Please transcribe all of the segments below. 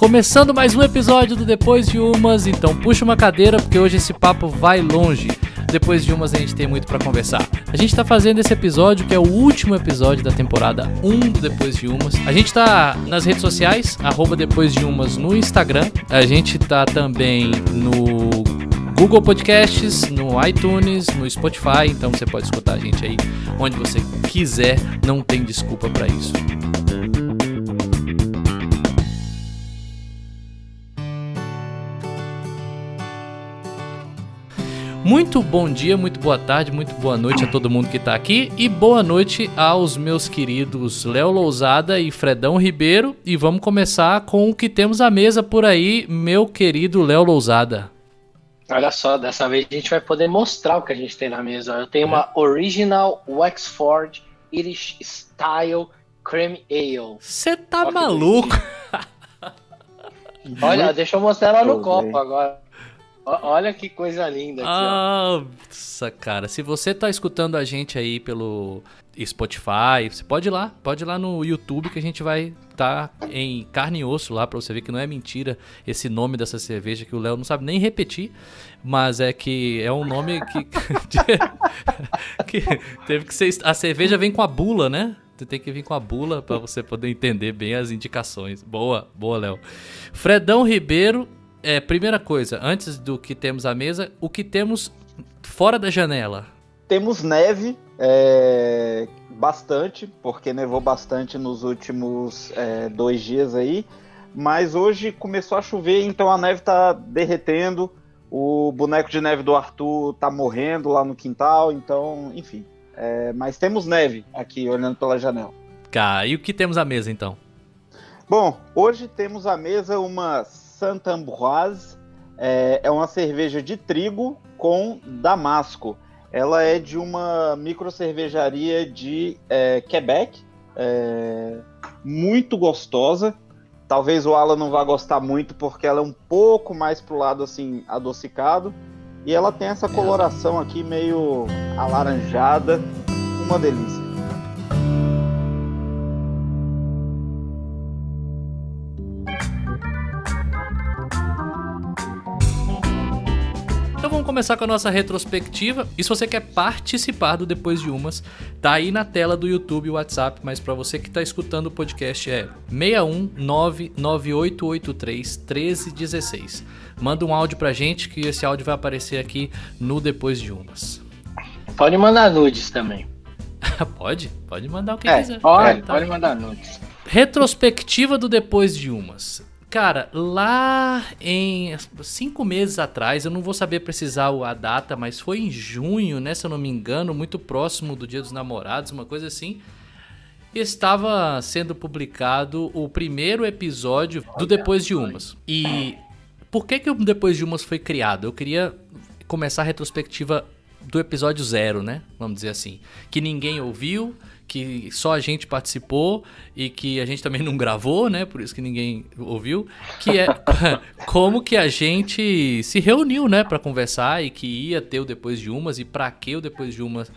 Começando mais um episódio do Depois de Umas, então puxa uma cadeira porque hoje esse papo vai longe. Depois de umas a gente tem muito para conversar. A gente tá fazendo esse episódio que é o último episódio da temporada 1 do Depois de Umas. A gente tá nas redes sociais, arroba Depois de Umas no Instagram. A gente tá também no Google Podcasts, no iTunes, no Spotify, então você pode escutar a gente aí onde você quiser, não tem desculpa para isso. Muito bom dia, muito boa tarde, muito boa noite a todo mundo que tá aqui e boa noite aos meus queridos Léo Lousada e Fredão Ribeiro e vamos começar com o que temos à mesa por aí, meu querido Léo Lousada. Olha só, dessa vez a gente vai poder mostrar o que a gente tem na mesa. Eu tenho uma Original Wexford Irish Style Cream Ale. Você tá maluco? Olha, deixa eu mostrar ela no copo agora. Olha que coisa linda. Aqui, Nossa, cara. Se você tá escutando a gente aí pelo Spotify, você pode ir lá. Pode ir lá no YouTube que a gente vai tá em carne e osso lá pra você ver que não é mentira esse nome dessa cerveja que o Léo não sabe nem repetir. Mas é que é um nome que. que teve que ser. A cerveja vem com a bula, né? Você tem que vir com a bula para você poder entender bem as indicações. Boa, boa, Léo. Fredão Ribeiro é, primeira coisa, antes do que temos à mesa, o que temos fora da janela? Temos neve, é, bastante, porque nevou bastante nos últimos é, dois dias aí. Mas hoje começou a chover, então a neve tá derretendo. O boneco de neve do Arthur tá morrendo lá no quintal, então, enfim. É, mas temos neve aqui, olhando pela janela. Cá, e o que temos à mesa então? Bom, hoje temos à mesa umas Santa Ambroise é, é uma cerveja de trigo com damasco. Ela é de uma micro cervejaria de é, Quebec, é, muito gostosa. Talvez o Alan não vá gostar muito porque ela é um pouco mais pro lado assim adocicado e ela tem essa coloração aqui meio alaranjada, uma delícia. Começar com a nossa retrospectiva. E se você quer participar do Depois de Umas, tá aí na tela do YouTube e WhatsApp, mas para você que está escutando o podcast é 61998831316. Manda um áudio pra gente que esse áudio vai aparecer aqui no Depois de Umas. Pode mandar nudes também. pode, pode mandar o que é, quiser. Pode, é, tá. pode mandar nudes. Retrospectiva do Depois de Umas. Cara, lá em cinco meses atrás, eu não vou saber precisar a data, mas foi em junho, né? Se eu não me engano, muito próximo do Dia dos Namorados, uma coisa assim. Estava sendo publicado o primeiro episódio do Depois de Umas. E por que, que o Depois de Umas foi criado? Eu queria começar a retrospectiva do episódio zero, né? Vamos dizer assim. Que ninguém ouviu, que só a gente participou e que a gente também não gravou, né? Por isso que ninguém ouviu, que é como que a gente se reuniu, né, para conversar e que ia ter o depois de umas e para que o depois de umas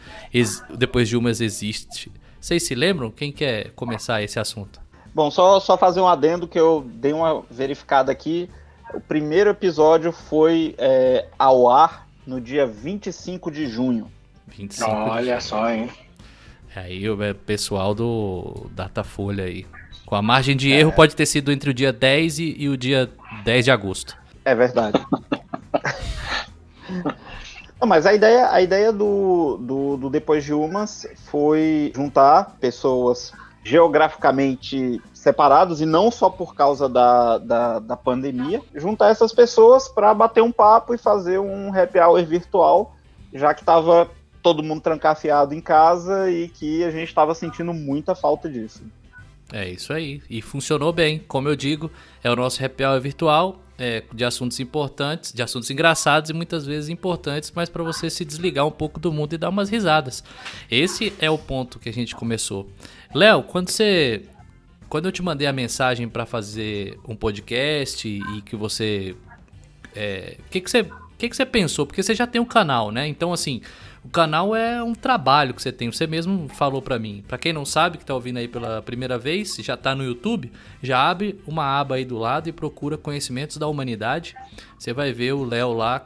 depois de umas existe. Vocês se lembram? Quem quer começar esse assunto? Bom, só só fazer um adendo que eu dei uma verificada aqui. O primeiro episódio foi é, ao ar no dia 25 de junho. 25 Olha de... só, hein? Aí o é, pessoal do Datafolha aí. Com a margem de erro é. pode ter sido entre o dia 10 e, e o dia 10 de agosto. É verdade. Não, mas a ideia, a ideia do, do, do, Depois de Umas foi juntar pessoas geograficamente separadas e não só por causa da, da, da pandemia, juntar essas pessoas para bater um papo e fazer um happy hour virtual, já que estava todo mundo trancafiado em casa e que a gente estava sentindo muita falta disso. É isso aí. E funcionou bem. Como eu digo, é o nosso happy hour virtual é, de assuntos importantes, de assuntos engraçados e muitas vezes importantes, mas para você se desligar um pouco do mundo e dar umas risadas. Esse é o ponto que a gente começou. Léo, quando você. Quando eu te mandei a mensagem para fazer um podcast e que você. O é, que, que você. O que, que você pensou? Porque você já tem um canal, né? Então, assim, O canal é um trabalho que você tem, você mesmo falou para mim. Para quem não sabe, que tá ouvindo aí pela primeira vez, já tá no YouTube, já abre uma aba aí do lado e procura Conhecimentos da Humanidade. Você vai ver o Léo lá.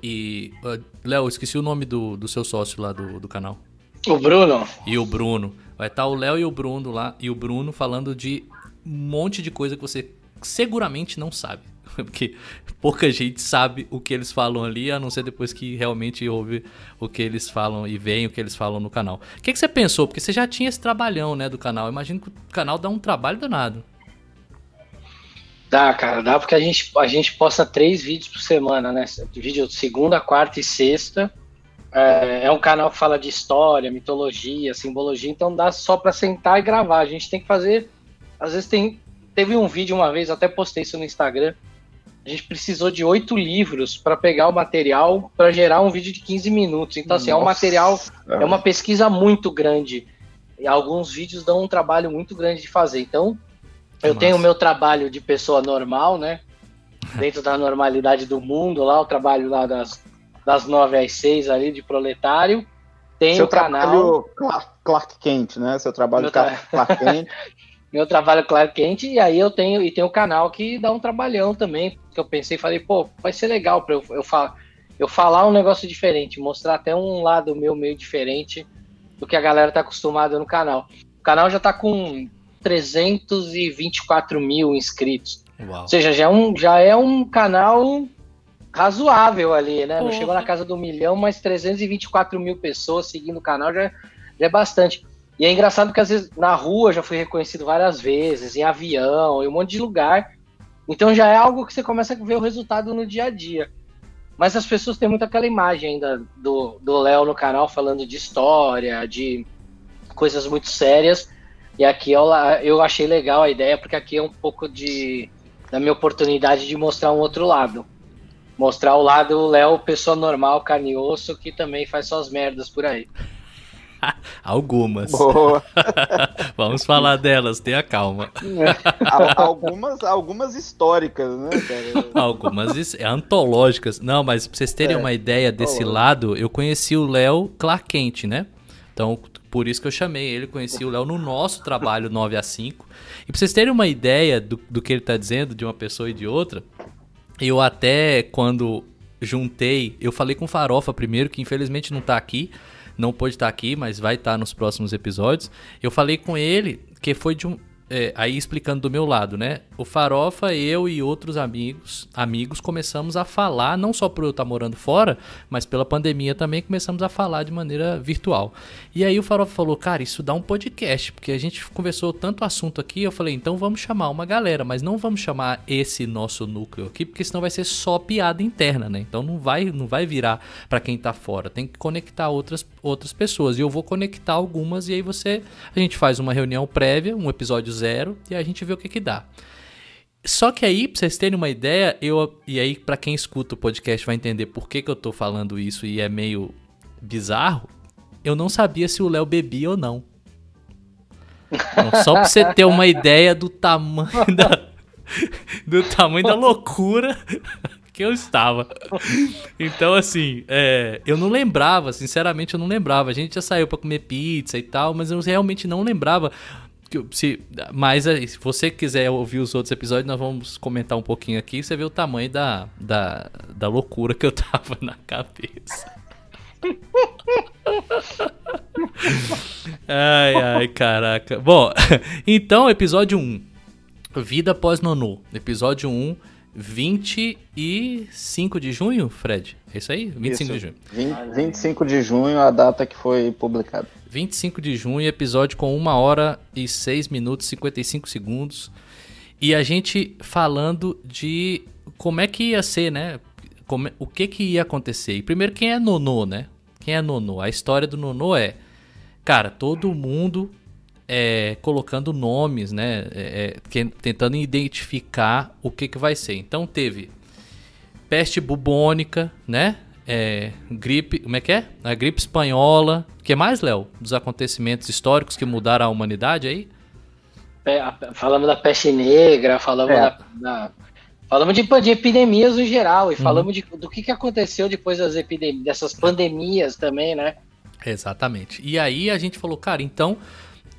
E. Uh, Léo, esqueci o nome do, do seu sócio lá do, do canal. O Bruno. E o Bruno. Vai estar tá o Léo e o Bruno lá, e o Bruno falando de um monte de coisa que você seguramente não sabe. Porque pouca gente sabe o que eles falam ali, a não ser depois que realmente ouve o que eles falam e veem o que eles falam no canal. O que, que você pensou? Porque você já tinha esse trabalhão, né, do canal. imagino que o canal dá um trabalho danado. Dá, cara, dá porque a gente, a gente posta três vídeos por semana, né? Vídeo segunda, quarta e sexta. É, é um canal que fala de história, mitologia, simbologia, então dá só para sentar e gravar. A gente tem que fazer. Às vezes tem. Teve um vídeo uma vez, até postei isso no Instagram a gente precisou de oito livros para pegar o material para gerar um vídeo de 15 minutos. Então, assim, Nossa. é um material, é uma pesquisa muito grande. E alguns vídeos dão um trabalho muito grande de fazer. Então, eu Nossa. tenho o meu trabalho de pessoa normal, né? Dentro da normalidade do mundo, lá, o trabalho lá das, das 9 às 6 ali de proletário. Tem Seu o canal. Clark, Clark Kent, né? Seu trabalho tra... Clark Kent. meu trabalho Clark Kent, e aí eu tenho e tem o canal que dá um trabalhão também, que eu pensei, falei, pô, vai ser legal para eu, eu, falar, eu falar um negócio diferente, mostrar até um lado meu meio diferente do que a galera tá acostumada no canal. O canal já tá com 324 mil inscritos. Uau. Ou seja, já é um, já é um canal razoável ali, né? Não chegou na casa do milhão, mas 324 mil pessoas seguindo o canal já, já é bastante. E é engraçado porque às vezes na rua já fui reconhecido várias vezes, em avião, em um monte de lugar. Então já é algo que você começa a ver o resultado no dia a dia. Mas as pessoas têm muito aquela imagem ainda do Léo no canal falando de história, de coisas muito sérias. E aqui eu, eu achei legal a ideia, porque aqui é um pouco de da minha oportunidade de mostrar um outro lado. Mostrar o lado Léo, pessoa normal, carne e osso, que também faz suas merdas por aí. Algumas. Boa. Vamos falar delas, tenha calma. algumas, algumas históricas, né, cara? Algumas antológicas. Não, mas pra vocês terem é, uma ideia desse lado, eu conheci o Léo Clark Kent, né? Então, por isso que eu chamei ele, conheci o Léo no nosso trabalho 9 a 5. E pra vocês terem uma ideia do, do que ele tá dizendo de uma pessoa e de outra, eu até quando juntei, eu falei com o Farofa primeiro, que infelizmente não tá aqui, não pôde estar aqui, mas vai estar nos próximos episódios. Eu falei com ele que foi de um, é, aí explicando do meu lado, né? O Farofa, eu e outros amigos, amigos começamos a falar, não só por eu estar morando fora, mas pela pandemia também começamos a falar de maneira virtual. E aí o Farofa falou, cara, isso dá um podcast, porque a gente conversou tanto assunto aqui, eu falei, então vamos chamar uma galera, mas não vamos chamar esse nosso núcleo aqui, porque senão vai ser só piada interna, né? Então não vai, não vai virar para quem tá fora, tem que conectar outras, outras pessoas. E eu vou conectar algumas e aí você, a gente faz uma reunião prévia, um episódio zero e a gente vê o que que dá. Só que aí, pra vocês terem uma ideia, eu. E aí, para quem escuta o podcast vai entender por que, que eu tô falando isso e é meio bizarro. Eu não sabia se o Léo bebia ou não. Então, só pra você ter uma ideia do tamanho da. Do tamanho da loucura que eu estava. Então, assim, é, eu não lembrava, sinceramente, eu não lembrava. A gente já saiu para comer pizza e tal, mas eu realmente não lembrava se, mas se você quiser ouvir os outros episódios, nós vamos comentar um pouquinho aqui. Você vê o tamanho da, da, da loucura que eu tava na cabeça. ai, ai, caraca. Bom, então, episódio 1. Vida pós-nonô. Episódio 1, 25 de junho, Fred? É isso aí? 25 isso. de junho. 20, 25 de junho, a data que foi publicada. 25 de junho, episódio com 1 hora e 6 minutos e 55 segundos. E a gente falando de como é que ia ser, né? Como, o que que ia acontecer. E primeiro, quem é Nonô, né? Quem é Nonô? A história do Nonô é, cara, todo mundo é, colocando nomes, né? É, é, tentando identificar o que que vai ser. Então teve peste bubônica, né? É, gripe, como é que é? A gripe espanhola. O que mais, Léo? Dos acontecimentos históricos que mudaram a humanidade aí? falamos da peste negra, falamos é. da, da, Falamos de, de epidemias no geral e uhum. falamos de, do que, que aconteceu depois das epidemias, dessas pandemias também, né? Exatamente. E aí a gente falou, cara, então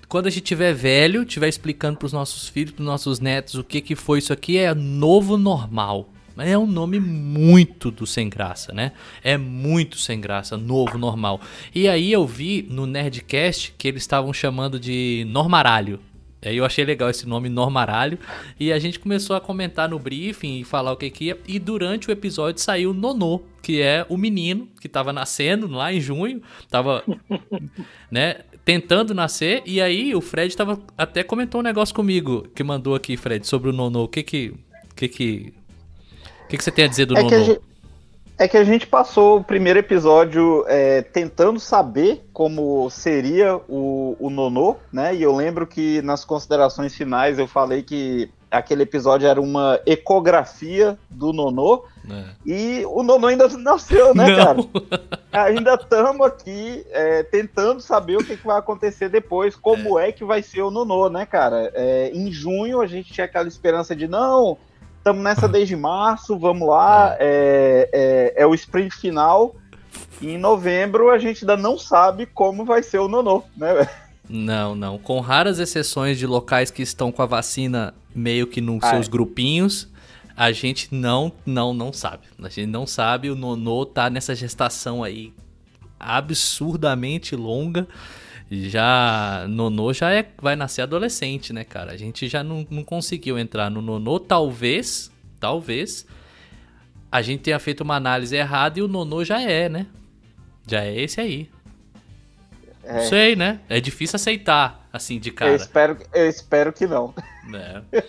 quando a gente tiver velho, tiver explicando para os nossos filhos, para os nossos netos o que que foi isso aqui é novo normal. É um nome muito do sem graça, né? É muito sem graça, novo, normal. E aí eu vi no Nerdcast que eles estavam chamando de Normaralho. Aí eu achei legal esse nome Normaralho. E a gente começou a comentar no briefing e falar o que que ia. E durante o episódio saiu Nonô, que é o menino que estava nascendo lá em junho. Tava, né, tentando nascer. E aí o Fred tava, até comentou um negócio comigo, que mandou aqui, Fred, sobre o Nonô. O que que... O que que o que, que, você tem a dizer do é Nono? é que a gente passou o primeiro episódio é, tentando saber como seria o, o Nonô, né? E eu lembro que nas considerações finais eu falei que aquele episódio era uma ecografia do Nonô. É. E o Nonô ainda não nasceu, né, não. cara? ainda estamos aqui é, tentando saber o que, que, vai acontecer depois, como é. é. que vai ser o Nonô, né, cara? É, em junho a gente tinha aquela esperança de não Estamos nessa desde março, vamos lá. É. É, é, é, o sprint final. E em novembro a gente ainda não sabe como vai ser o Nonô, né? Não, não. Com raras exceções de locais que estão com a vacina meio que nos seus grupinhos, a gente não, não, não sabe. A gente não sabe. O Nonô tá nessa gestação aí absurdamente longa. Já Nonô já é, vai nascer adolescente, né, cara? A gente já não, não conseguiu entrar no Nonô, talvez, talvez a gente tenha feito uma análise errada e o Nonô já é, né? Já é esse aí. É. Não sei, né? É difícil aceitar, assim, de cara. Eu espero, eu espero que não. É.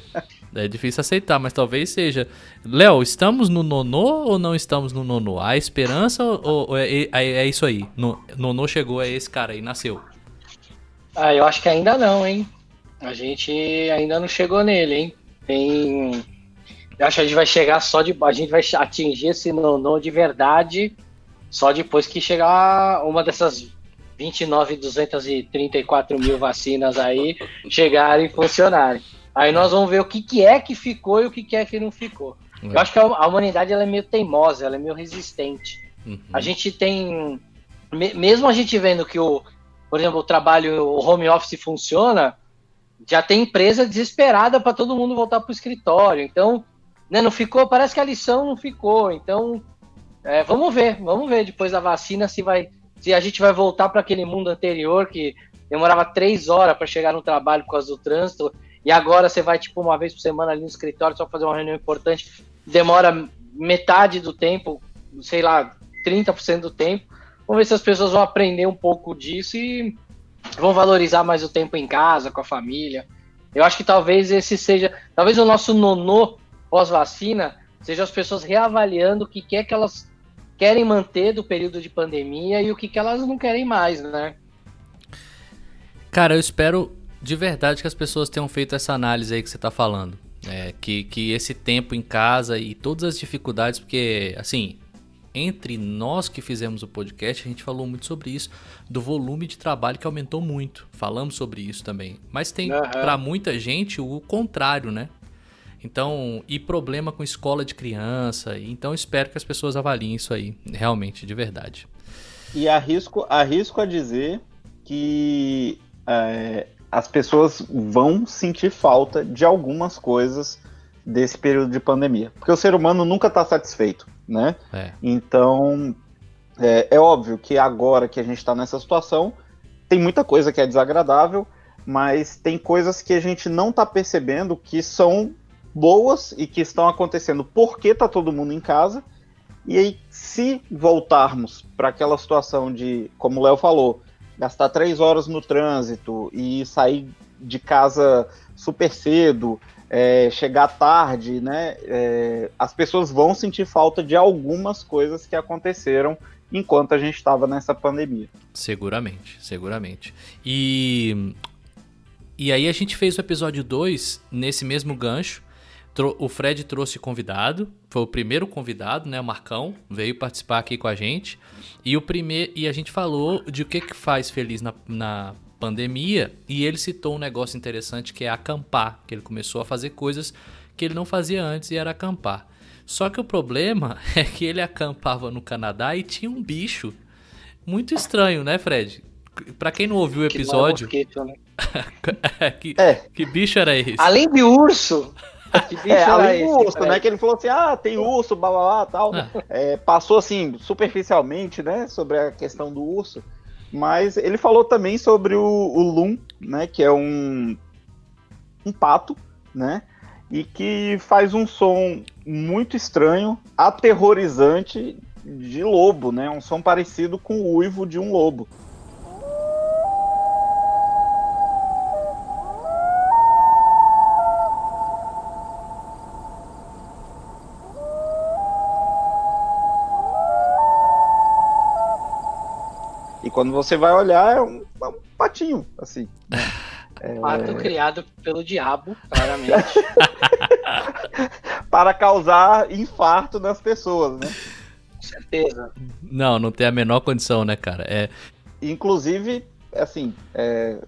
É difícil aceitar, mas talvez seja. Léo, estamos no nonô ou não estamos no nonô? Há esperança ou, ou é, é, é, isso aí? No, nonô chegou, é esse cara aí, nasceu. Ah, eu acho que ainda não, hein? A gente ainda não chegou nele, hein? Tem. Eu acho que a gente vai chegar só de. A gente vai atingir esse nono de verdade só depois que chegar uma dessas 29.234 mil vacinas aí chegarem e funcionarem. Aí nós vamos ver o que, que é que ficou e o que, que é que não ficou. Eu acho que a humanidade ela é meio teimosa, ela é meio resistente. Uhum. A gente tem. Mesmo a gente vendo que o, por exemplo, o trabalho, o home office funciona, já tem empresa desesperada para todo mundo voltar para o escritório. Então, né, não ficou, parece que a lição não ficou. Então, é, vamos ver, vamos ver depois da vacina se vai, se a gente vai voltar para aquele mundo anterior que demorava três horas para chegar no trabalho por causa do trânsito e agora você vai tipo uma vez por semana ali no escritório só fazer uma reunião importante, demora metade do tempo, sei lá, 30% do tempo. Vamos ver se as pessoas vão aprender um pouco disso e vão valorizar mais o tempo em casa, com a família. Eu acho que talvez esse seja, talvez o nosso nonô pós-vacina seja as pessoas reavaliando o que é que elas querem manter do período de pandemia e o que, que elas não querem mais, né? Cara, eu espero de verdade que as pessoas tenham feito essa análise aí que você está falando. É, que, que esse tempo em casa e todas as dificuldades, porque, assim, entre nós que fizemos o podcast, a gente falou muito sobre isso, do volume de trabalho que aumentou muito. Falamos sobre isso também. Mas tem uhum. para muita gente o contrário, né? Então, e problema com escola de criança. Então, espero que as pessoas avaliem isso aí, realmente, de verdade. E arrisco, arrisco a dizer que é, as pessoas vão sentir falta de algumas coisas desse período de pandemia. Porque o ser humano nunca está satisfeito, né? É. Então, é, é, óbvio que agora que a gente está nessa situação, tem muita coisa que é desagradável, mas tem coisas que a gente não está percebendo que são boas e que estão acontecendo porque está todo mundo em casa. E aí, se voltarmos para aquela situação de, como o Léo falou, gastar três horas no trânsito e sair de casa super cedo, é, chegar tarde, né? É, as pessoas vão sentir falta de algumas coisas que aconteceram enquanto a gente estava nessa pandemia. Seguramente, seguramente. E, e aí a gente fez o episódio 2 nesse mesmo gancho. O Fred trouxe convidado, foi o primeiro convidado, né? O Marcão veio participar aqui com a gente. E o primeiro e a gente falou de o que, que faz feliz na, na pandemia e ele citou um negócio interessante que é acampar, que ele começou a fazer coisas que ele não fazia antes e era acampar. Só que o problema é que ele acampava no Canadá e tinha um bicho muito estranho, né, Fred? Pra quem não ouviu o episódio. Que, mosquito, né? que, é. que bicho era esse? Além de urso. Que bicho é, além do urso, né? Que ele falou assim: ah, tem urso, blá blá blá tal. Ah. É, passou assim, superficialmente, né? Sobre a questão do urso. Mas ele falou também sobre o, o Loom, né? Que é um, um pato, né? E que faz um som muito estranho, aterrorizante de lobo, né? Um som parecido com o uivo de um lobo. Quando você vai olhar, é um, é um patinho, assim. Né? É... Pato criado pelo diabo, claramente. Para causar infarto nas pessoas, né? Com certeza. Não, não tem a menor condição, né, cara? É... Inclusive, assim, é...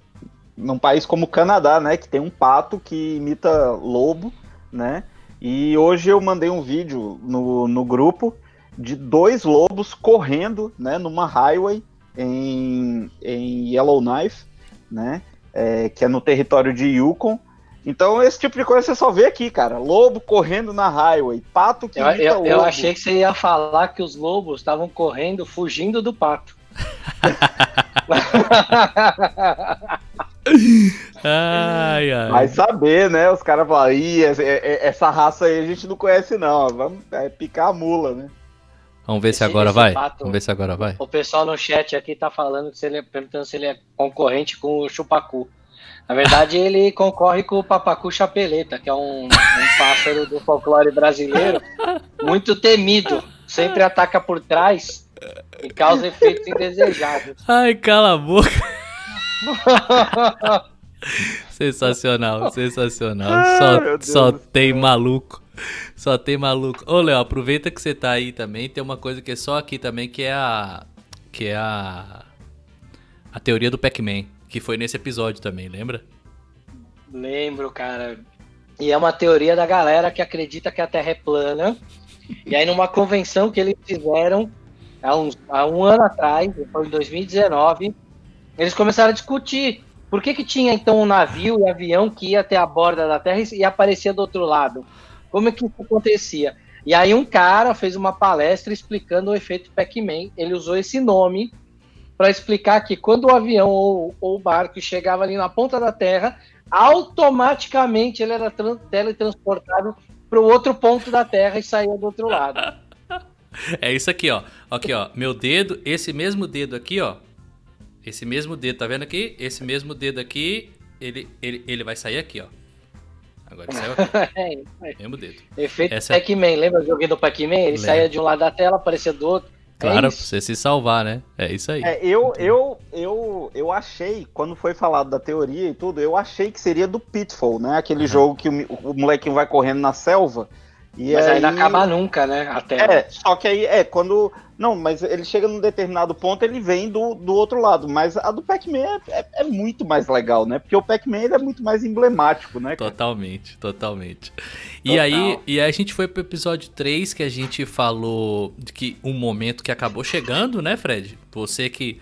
num país como o Canadá, né, que tem um pato que imita lobo, né? E hoje eu mandei um vídeo no, no grupo de dois lobos correndo, né, numa highway em, em Yellowknife, né? É, que é no território de Yukon. Então, esse tipo de coisa você só vê aqui, cara. Lobo correndo na highway, pato que eu, eu, eu achei que você ia falar que os lobos estavam correndo, fugindo do pato. ai, ai. Vai saber, né? Os caras falam, essa raça aí a gente não conhece, não. Vamos é, picar a mula, né? Vamos ver esse, se agora vai. Pato, Vamos ver se agora vai. O pessoal no chat aqui tá falando que ele, perguntando se ele é concorrente com o Chupacu. Na verdade, ele concorre com o Papacu Chapeleta, que é um, um pássaro do folclore brasileiro muito temido. Sempre ataca por trás e causa efeitos indesejados. Ai, cala a boca. sensacional, sensacional. só só tem maluco. Só tem maluco. Ô, Léo, aproveita que você tá aí também. Tem uma coisa que é só aqui também, que é a. Que é a. A teoria do Pac-Man. Que foi nesse episódio também, lembra? Lembro, cara. E é uma teoria da galera que acredita que a Terra é plana. E aí, numa convenção que eles fizeram há, uns, há um ano atrás, foi em 2019, eles começaram a discutir por que, que tinha então um navio e avião que ia até a borda da Terra e aparecia do outro lado. Como é que isso acontecia? E aí um cara fez uma palestra explicando o efeito Pac-Man. Ele usou esse nome para explicar que quando o avião ou, ou, o barco chegava ali na ponta da Terra, automaticamente ele era teletransportado para o outro ponto da Terra e saía do outro lado. É isso aqui, ó. Aqui, ó. Meu dedo, esse mesmo dedo aqui, ó. Esse mesmo dedo, tá vendo aqui? Esse mesmo dedo aqui, ele, ele, ele vai sair aqui, ó. Agora saiu aqui. é, Mesmo dedo. Efeito Essa... É Pac-Man, lembra o joguinho do Pac-Man? Ele Lembra. saía de um lado da tela, aparecia do outro. É claro, é pra você se salvar, né? É isso aí. É, eu, eu, eu, eu achei, quando foi falado da teoria e tudo, eu achei que seria do Pitfall, né? Aquele uhum. jogo que o, o molequinho vai correndo na selva. E Mas aí, aí não acaba nunca, né? Até. É, só que aí, é, quando não, mas ele chega num determinado ponto, ele vem do, do outro lado. Mas a do Pac-Man é, é, é, muito mais legal, né? Porque o Pac-Man é muito mais emblemático, né? Cara? Totalmente, totalmente. E aí, e aí a gente foi pro episódio 3 que a gente falou de que um momento que acabou chegando, né, Fred? Você que,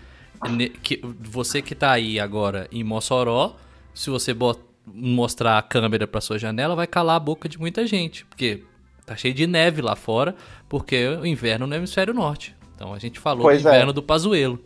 que você que tá aí agora em Mossoró, se você bot, mostrar a câmera pra sua janela, vai calar a boca de muita gente. Porque Tá cheio de neve lá fora, porque é o inverno no hemisfério norte. Então a gente falou pois do inverno é. do Pazuelo.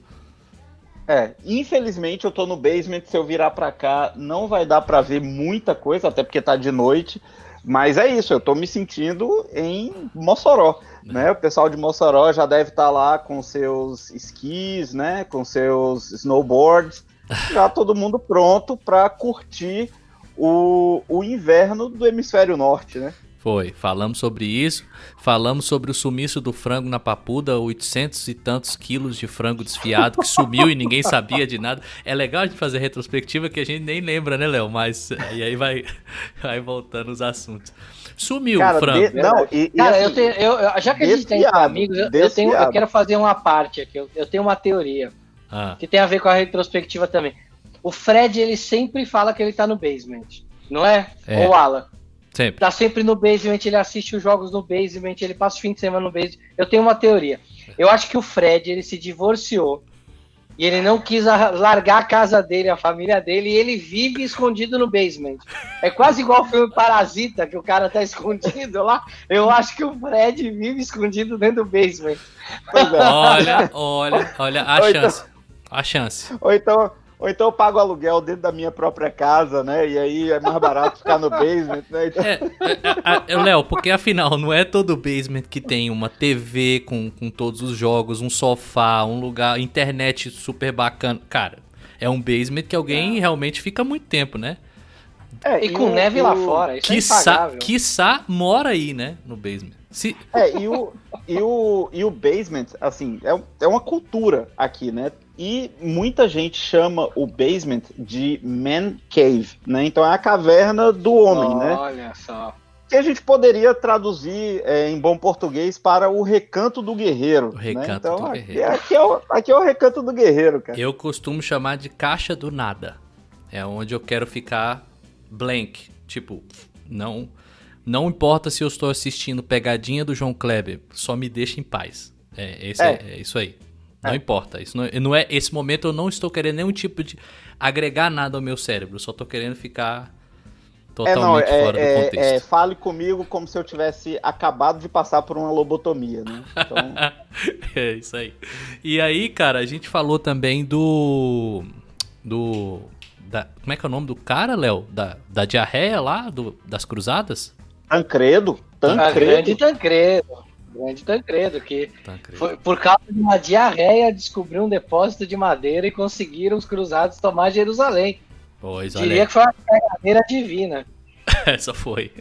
É, infelizmente eu tô no basement, se eu virar pra cá não vai dar pra ver muita coisa, até porque tá de noite. Mas é isso, eu tô me sentindo em Mossoró, é. né? O pessoal de Mossoró já deve estar tá lá com seus esquis, né? Com seus snowboards, já todo mundo pronto para curtir o, o inverno do hemisfério norte, né? Foi, falamos sobre isso, falamos sobre o sumiço do frango na papuda, 800 e tantos quilos de frango desfiado que sumiu e ninguém sabia de nada. É legal a gente fazer retrospectiva que a gente nem lembra, né, Léo? Mas e aí vai, vai voltando os assuntos. Sumiu Cara, o frango. De, não, e, e Cara, assim, eu tenho, eu, já que a gente tem amigos, eu, eu, tenho, eu quero fazer uma parte aqui. Eu, eu tenho uma teoria ah. que tem a ver com a retrospectiva também. O Fred, ele sempre fala que ele tá no basement, não é? é. Ou Alan? Sempre. Tá sempre no basement, ele assiste os jogos no basement, ele passa o fim de semana no basement. Eu tenho uma teoria. Eu acho que o Fred, ele se divorciou e ele não quis largar a casa dele, a família dele, e ele vive escondido no basement. É quase igual o filme Parasita, que o cara tá escondido lá. Eu acho que o Fred vive escondido dentro do basement. É. Olha, olha, olha a Ou chance. Então, a chance. Ou então, ou então eu pago aluguel dentro da minha própria casa, né? E aí é mais barato ficar no basement, né? Então... É, é, é, Léo, porque afinal, não é todo basement que tem uma TV com, com todos os jogos, um sofá, um lugar, internet super bacana. Cara, é um basement que alguém é. realmente fica muito tempo, né? É, e, com o, neve lá fora, isso quiçá, é quiçá mora aí, né? No basement. Se... É, e o, e, o, e o basement, assim, é, é uma cultura aqui, né? E muita gente chama o basement de man cave, né? Então é a caverna do homem, Olha né? Olha só. Que a gente poderia traduzir é, em bom português para o recanto do guerreiro. O né? recanto né? então, do aqui, guerreiro. Aqui é, o, aqui é o recanto do guerreiro, cara. Eu costumo chamar de caixa do nada. É onde eu quero ficar blank. Tipo, não, não importa se eu estou assistindo pegadinha do João Kleber, só me deixa em paz. É, esse, é. é isso aí. Não é. importa. Isso não, não, é esse momento eu não estou querendo nenhum tipo de agregar nada ao meu cérebro. Eu só estou querendo ficar totalmente é, não, é, fora do é, contexto. É, fale comigo como se eu tivesse acabado de passar por uma lobotomia, né? Então... é isso aí. E aí, cara, a gente falou também do do da, como é que é o nome do cara, Léo? Da, da diarreia lá do, das cruzadas? Tancredo. Tancredo. Grande Tancredo. Grande Tancredo, que Tancredo. Foi, por causa de uma diarreia descobriu um depósito de madeira e conseguiram os cruzados tomar Jerusalém. Pois, Diria que foi uma cagadeira divina. Essa foi.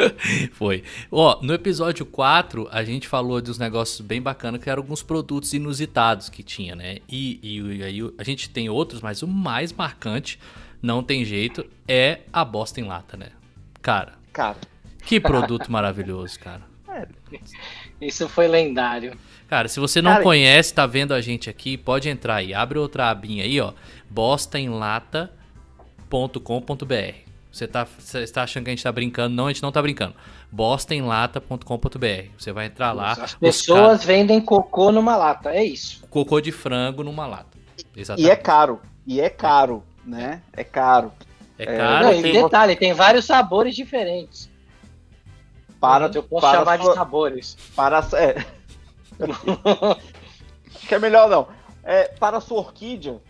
foi. Ó, no episódio 4, a gente falou dos negócios bem bacanas, que eram alguns produtos inusitados que tinha, né? E, e, e aí a gente tem outros, mas o mais marcante, não tem jeito, é a bosta em lata, né? Cara. Cara. Que produto maravilhoso, cara. Isso foi lendário. Cara, se você não Cara, conhece, tá vendo a gente aqui, pode entrar aí. Abre outra abinha aí, ó. bostaenlata.com.br. Você tá, você está achando que a gente tá brincando? Não, a gente não tá brincando. bostaenlata.com.br. Você vai entrar lá. As pessoas vendem cocô numa lata, é isso. Cocô de frango numa lata. Exatamente. E é caro. E é caro, né? É caro. É caro. É, não, tem... detalhe, tem vários sabores diferentes. Para, eu posso para chamar sua, de sabores. Para, é. Acho que é melhor não. É, para a sua orquídea,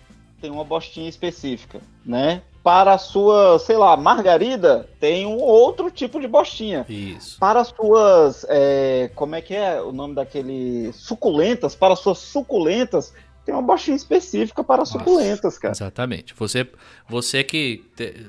tem uma bostinha específica, né? Para a sua, sei lá, margarida, tem um outro tipo de bostinha. Isso. Para as suas, é, como é que é o nome daquele? Suculentas, para as suas suculentas, tem uma bostinha específica para Nossa, suculentas, cara. Exatamente. Você, você que te,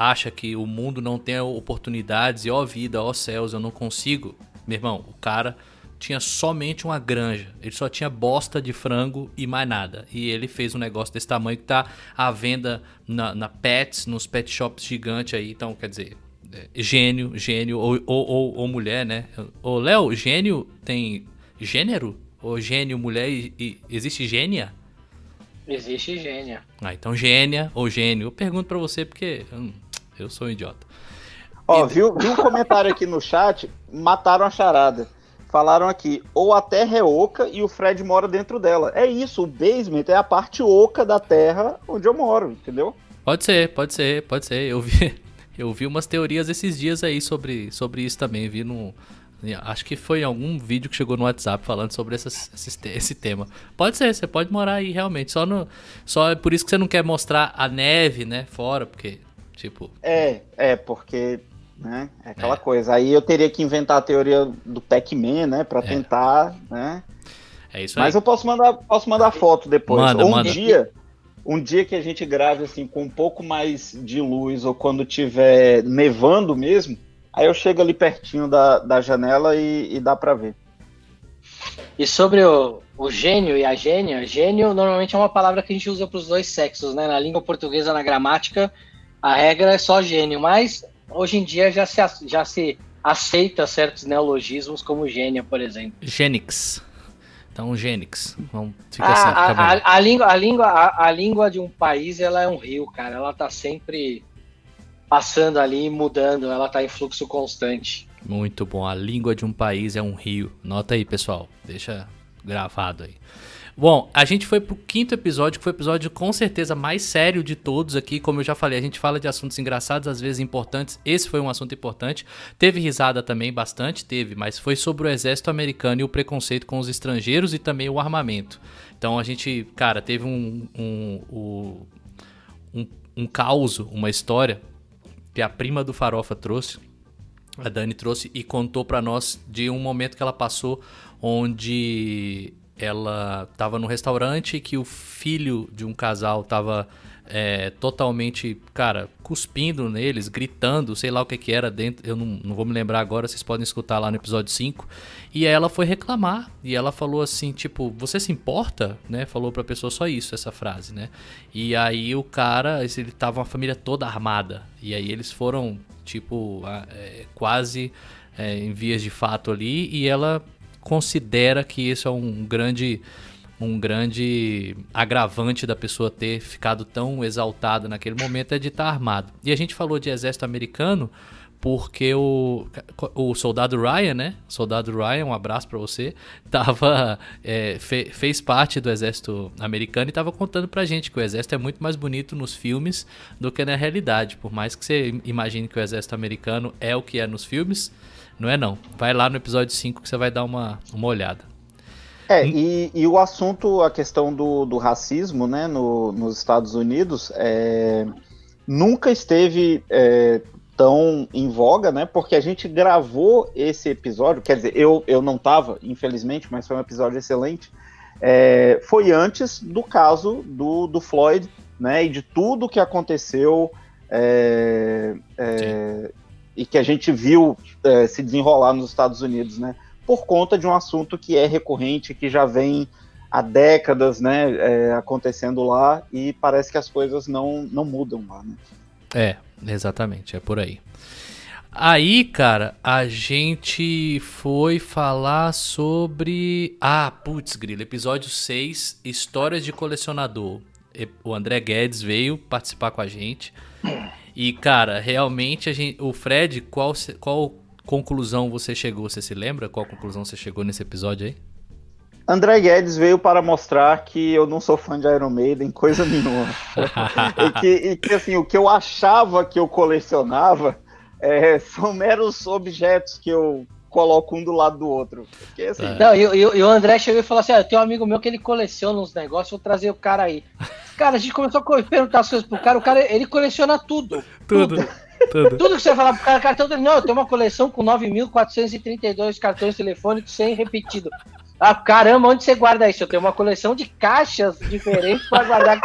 acha que o mundo não tem oportunidades e ó vida, ó céus, eu não consigo. Meu irmão, o cara tinha somente uma granja. Ele só tinha bosta de frango e mais nada. E ele fez um negócio desse tamanho que tá à venda na, na Pets, nos pet shops gigantes aí. Então, quer dizer, é, gênio, gênio ou, ou, ou, ou mulher, né? Ô, Léo, gênio tem gênero? Ou gênio, mulher e, e existe gênia? Existe gênia. Ah, então gênia ou gênio. Eu pergunto para você porque hum, eu sou um idiota. Ó, viu, viu um comentário aqui no chat? Mataram a charada. Falaram aqui, ou a terra é oca e o Fred mora dentro dela. É isso, o basement é a parte oca da terra onde eu moro, entendeu? Pode ser, pode ser, pode ser. Eu vi, eu vi umas teorias esses dias aí sobre, sobre isso também. Vi no, Acho que foi algum vídeo que chegou no WhatsApp falando sobre essas, esse, esse tema. Pode ser, você pode morar aí realmente. Só, no, só é por isso que você não quer mostrar a neve, né? Fora, porque, tipo. É, é, porque. Né, é aquela é. coisa. Aí eu teria que inventar a teoria do Pac-Man, né? Pra é. tentar, né? É isso aí. Mas eu posso mandar, posso mandar foto depois. Manda, um manda. dia. Um dia que a gente grave assim com um pouco mais de luz ou quando tiver nevando mesmo, Aí eu chego ali pertinho da, da janela e, e dá para ver. E sobre o, o gênio e a gênia, gênio normalmente é uma palavra que a gente usa para os dois sexos, né? Na língua portuguesa, na gramática, a regra é só gênio, mas hoje em dia já se, já se aceita certos neologismos como gênia, por exemplo. Gênix. Então, gênix. Vamos ficar ah, assim, a, a, a, língua, a, língua, a, a língua de um país ela é um rio, cara. Ela tá sempre passando ali, mudando, ela está em fluxo constante. Muito bom. A língua de um país é um rio. Nota aí, pessoal. Deixa gravado aí. Bom, a gente foi pro quinto episódio, que foi o episódio com certeza mais sério de todos aqui. Como eu já falei, a gente fala de assuntos engraçados, às vezes importantes. Esse foi um assunto importante. Teve risada também, bastante teve, mas foi sobre o exército americano e o preconceito com os estrangeiros e também o armamento. Então a gente, cara, teve um, um, um, um, um caos, uma história que a prima do Farofa trouxe. A Dani trouxe e contou para nós de um momento que ela passou onde ela estava no restaurante que o filho de um casal estava é, totalmente, cara, cuspindo neles, gritando, sei lá o que que era dentro, eu não, não vou me lembrar agora, vocês podem escutar lá no episódio 5. E ela foi reclamar, e ela falou assim, tipo, você se importa? Né? Falou pra pessoa só isso, essa frase, né? E aí o cara, ele tava uma família toda armada, e aí eles foram, tipo, é, quase é, em vias de fato ali, e ela considera que isso é um grande um grande agravante da pessoa ter ficado tão exaltada naquele momento é de estar armado. E a gente falou de exército americano porque o, o soldado Ryan, né? Soldado Ryan, um abraço para você, tava, é, fe, fez parte do exército americano e tava contando pra gente que o exército é muito mais bonito nos filmes do que na realidade. Por mais que você imagine que o exército americano é o que é nos filmes, não é não. Vai lá no episódio 5 que você vai dar uma, uma olhada. É, e, e o assunto, a questão do, do racismo, né, no, nos Estados Unidos, é, nunca esteve é, tão em voga, né, porque a gente gravou esse episódio, quer dizer, eu, eu não estava, infelizmente, mas foi um episódio excelente, é, foi antes do caso do, do Floyd, né, e de tudo que aconteceu é, é, e que a gente viu é, se desenrolar nos Estados Unidos, né? Por conta de um assunto que é recorrente, que já vem há décadas, né, é, acontecendo lá e parece que as coisas não, não mudam lá, né? É, exatamente, é por aí. Aí, cara, a gente foi falar sobre. Ah, putz, grilo, episódio 6, Histórias de Colecionador. O André Guedes veio participar com a gente. E, cara, realmente a gente, o Fred, qual, qual conclusão você chegou? Você se lembra qual conclusão você chegou nesse episódio aí? André Guedes veio para mostrar que eu não sou fã de Iron Maiden, coisa nenhuma. e, que, e, que, assim, o que eu achava que eu colecionava é, são meros objetos que eu coloco um do lado do outro. Porque, assim... É. Não, e, e, e, o André chegou e falou assim: ah, eu tenho um amigo meu que ele coleciona uns negócios, vou trazer o cara aí. Cara, a gente começou a perguntar as coisas pro cara, o cara ele coleciona tudo. Tudo. Tudo, tudo. tudo que você falar pro cara, cartão dele, não, eu tenho uma coleção com 9.432 cartões telefônicos sem repetido. Ah, caramba, onde você guarda isso? Eu tenho uma coleção de caixas diferentes para guardar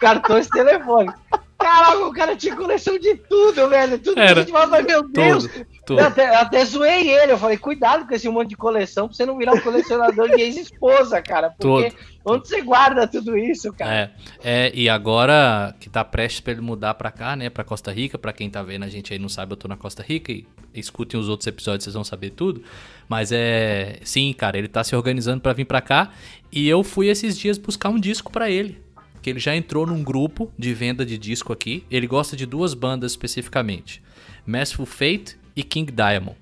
cartões telefônicos. Caraca, o cara tinha coleção de tudo, velho. Tudo Era. que a gente fala, meu Deus. Eu, até, até zoei ele. Eu falei, cuidado com esse monte de coleção pra você não virar um colecionador de ex-esposa, cara. Porque onde você guarda tudo isso, cara? É, é, e agora que tá prestes pra ele mudar pra cá, né? Pra Costa Rica. Pra quem tá vendo a gente aí não sabe, eu tô na Costa Rica e escutem os outros episódios, vocês vão saber tudo. Mas é. Sim, cara, ele tá se organizando para vir pra cá. E eu fui esses dias buscar um disco para ele que ele já entrou num grupo de venda de disco aqui. Ele gosta de duas bandas especificamente: Massful Fate e King Diamond.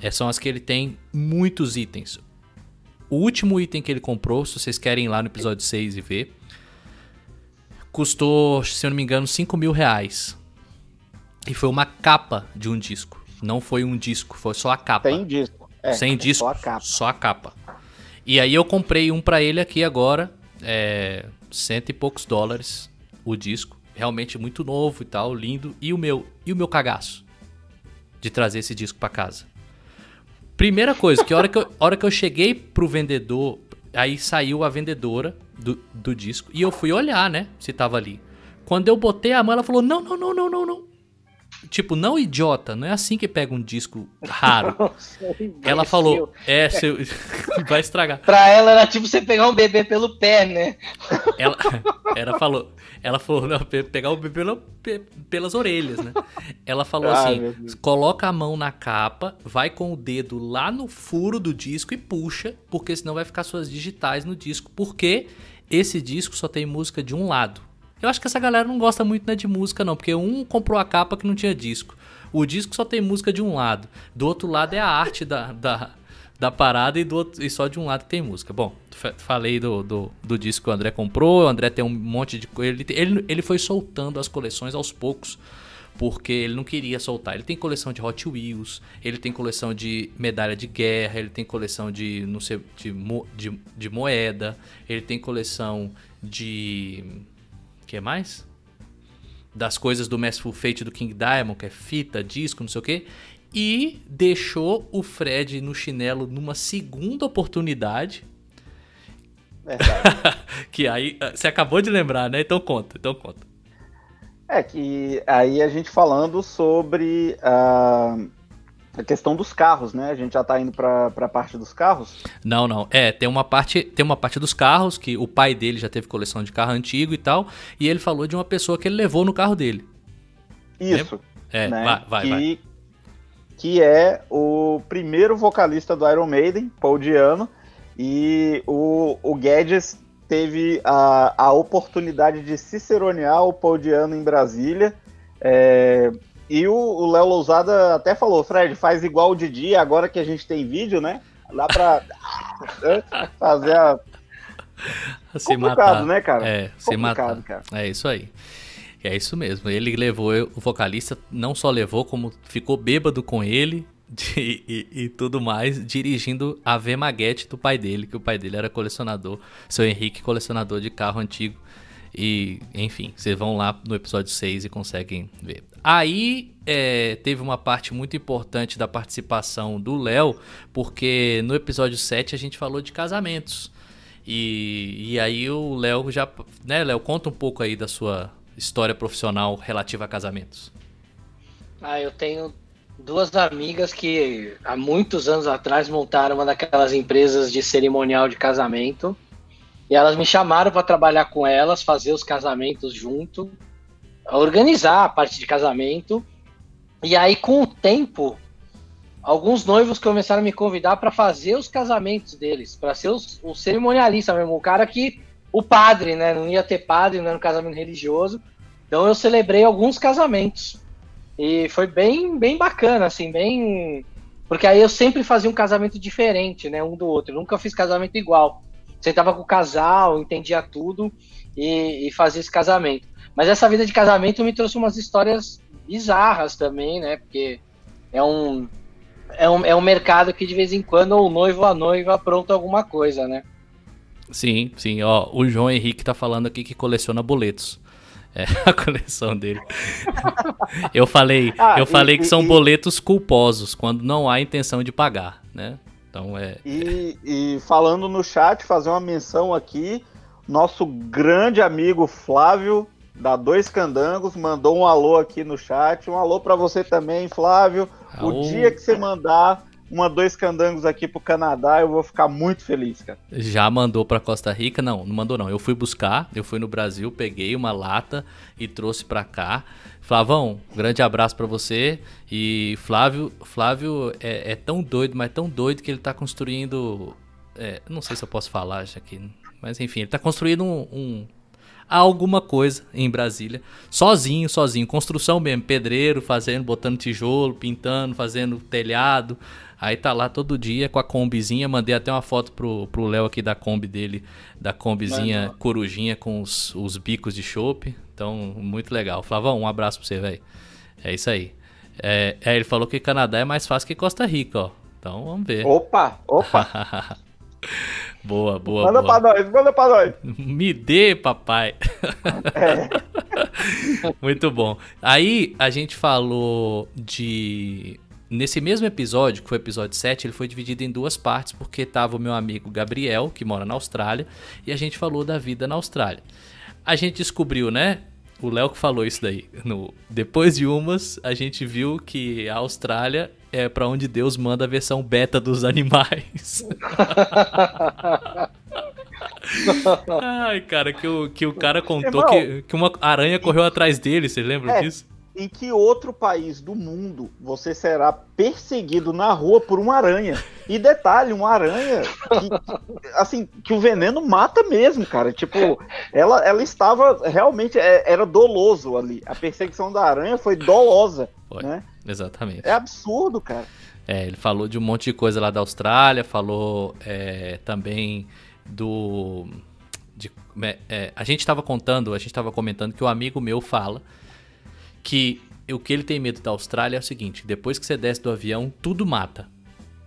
É, são as que ele tem muitos itens. O último item que ele comprou, se vocês querem ir lá no episódio 6 e ver, custou, se eu não me engano, 5 mil reais. E foi uma capa de um disco. Não foi um disco, foi só a capa. Sem disco. É, Sem disco, só a, capa. só a capa. E aí eu comprei um para ele aqui agora. É, cento e poucos dólares o disco. Realmente muito novo e tal, lindo. E o meu, e o meu cagaço de trazer esse disco para casa. Primeira coisa, que a hora que, eu, hora que eu cheguei pro vendedor, aí saiu a vendedora do, do disco e eu fui olhar, né, se tava ali. Quando eu botei a mão, ela falou: "Não, não, não, não, não, não. Tipo, não idiota, não é assim que pega um disco raro. Nossa, ela falou, é, seu... vai estragar. Pra ela era tipo você pegar um bebê pelo pé, né? Ela, ela falou, ela falou, não, pegar o bebê pelo, pelas orelhas, né? Ela falou assim: coloca a mão na capa, vai com o dedo lá no furo do disco e puxa, porque senão vai ficar suas digitais no disco. Porque esse disco só tem música de um lado. Eu acho que essa galera não gosta muito né, de música, não, porque um comprou a capa que não tinha disco. O disco só tem música de um lado. Do outro lado é a arte da, da, da parada e, do outro, e só de um lado tem música. Bom, falei do, do, do, disco que o André comprou. O André tem um monte de coisa. Ele, ele, ele foi soltando as coleções aos poucos porque ele não queria soltar. Ele tem coleção de Hot Wheels, ele tem coleção de medalha de guerra, ele tem coleção de não sei de, de, de moeda, ele tem coleção de que mais? Das coisas do Masterful Fate do King Diamond, que é fita, disco, não sei o que, e deixou o Fred no chinelo numa segunda oportunidade. que aí você acabou de lembrar, né? Então conta, então conta. É que aí a gente falando sobre a, a questão dos carros, né? A gente já tá indo para a parte dos carros. Não, não. É, tem uma parte, tem uma parte dos carros que o pai dele já teve coleção de carro antigo e tal, e ele falou de uma pessoa que ele levou no carro dele. Isso. É, né? vai, vai, que, vai. Que é o primeiro vocalista do Iron Maiden, Paul Diano, e o, o Guedes teve a, a oportunidade de ciceronear o Paudiano em Brasília. É, e o Léo Lousada até falou, Fred, faz igual o Didi, agora que a gente tem vídeo, né? Dá pra fazer a. Se Complicado, matar. né, cara? É, se matar. Cara. É isso aí. É isso mesmo. Ele levou, o vocalista não só levou, como ficou bêbado com ele, de, e, e, tudo mais, dirigindo a V Maguete do pai dele, que o pai dele era colecionador, seu Henrique, colecionador de carro antigo. E, enfim, vocês vão lá no episódio 6 e conseguem ver. Aí é, teve uma parte muito importante da participação do Léo, porque no episódio 7 a gente falou de casamentos. E, e aí o Léo já. Né, Léo, conta um pouco aí da sua história profissional relativa a casamentos. Ah, eu tenho duas amigas que há muitos anos atrás montaram uma daquelas empresas de cerimonial de casamento. E elas me chamaram para trabalhar com elas, fazer os casamentos junto, organizar a parte de casamento. E aí, com o tempo, alguns noivos começaram a me convidar para fazer os casamentos deles, para ser os, o cerimonialista mesmo, o cara que. O padre, né? Não ia ter padre, não era um casamento religioso. Então eu celebrei alguns casamentos. E foi bem, bem bacana, assim, bem. Porque aí eu sempre fazia um casamento diferente, né? Um do outro. Eu nunca fiz casamento igual. Sentava com o casal, entendia tudo e, e fazia esse casamento. Mas essa vida de casamento me trouxe umas histórias bizarras também, né? Porque é um, é um, é um mercado que de vez em quando o noivo ou a noiva apronta alguma coisa, né? Sim, sim. Ó, o João Henrique tá falando aqui que coleciona boletos. É a coleção dele. eu falei, ah, eu falei e, que são e, boletos culposos quando não há intenção de pagar, né? Então é. E, e falando no chat, fazer uma menção aqui, nosso grande amigo Flávio da Dois Candangos mandou um alô aqui no chat. Um alô para você também, Flávio. O dia que você mandar uma dois candangos aqui pro Canadá, eu vou ficar muito feliz, cara. Já mandou para Costa Rica? Não, não mandou não. Eu fui buscar, eu fui no Brasil, peguei uma lata e trouxe para cá. Flavão, grande abraço para você. E Flávio, Flávio é, é, tão doido, mas tão doido que ele tá construindo. É, não sei se eu posso falar já aqui, mas enfim, ele tá construindo um, um alguma coisa em Brasília, sozinho, sozinho, construção mesmo, pedreiro, fazendo, botando tijolo, pintando, fazendo telhado, Aí tá lá todo dia com a combizinha. Mandei até uma foto pro, pro Léo aqui da Kombi dele, da combizinha corujinha com os, os bicos de chope. Então, muito legal. Flavão, um abraço pra você, velho. É isso aí. É, é, ele falou que Canadá é mais fácil que Costa Rica, ó. Então vamos ver. Opa, opa. boa, boa, manda boa. pra nós, manda pra nós. Me dê, papai. É. Muito bom. Aí a gente falou de Nesse mesmo episódio, que foi o episódio 7, ele foi dividido em duas partes, porque tava o meu amigo Gabriel, que mora na Austrália, e a gente falou da vida na Austrália. A gente descobriu, né? O Léo que falou isso daí. No, depois de umas, a gente viu que a Austrália é para onde Deus manda a versão beta dos animais. Ai, cara, que o, que o cara contou que, que uma aranha correu atrás dele, você lembra é, disso? Em que outro país do mundo você será perseguido na rua por uma aranha? E detalhe, uma aranha que, assim, que o veneno mata mesmo, cara. Tipo, ela, ela estava realmente é, era doloso ali. A perseguição da aranha foi dolosa, foi, né? Exatamente. É absurdo, cara. É, ele falou de um monte de coisa lá da Austrália, falou é, também do de, é, é a gente estava contando, a gente estava comentando que o amigo meu fala que o que ele tem medo da Austrália é o seguinte: depois que você desce do avião, tudo mata.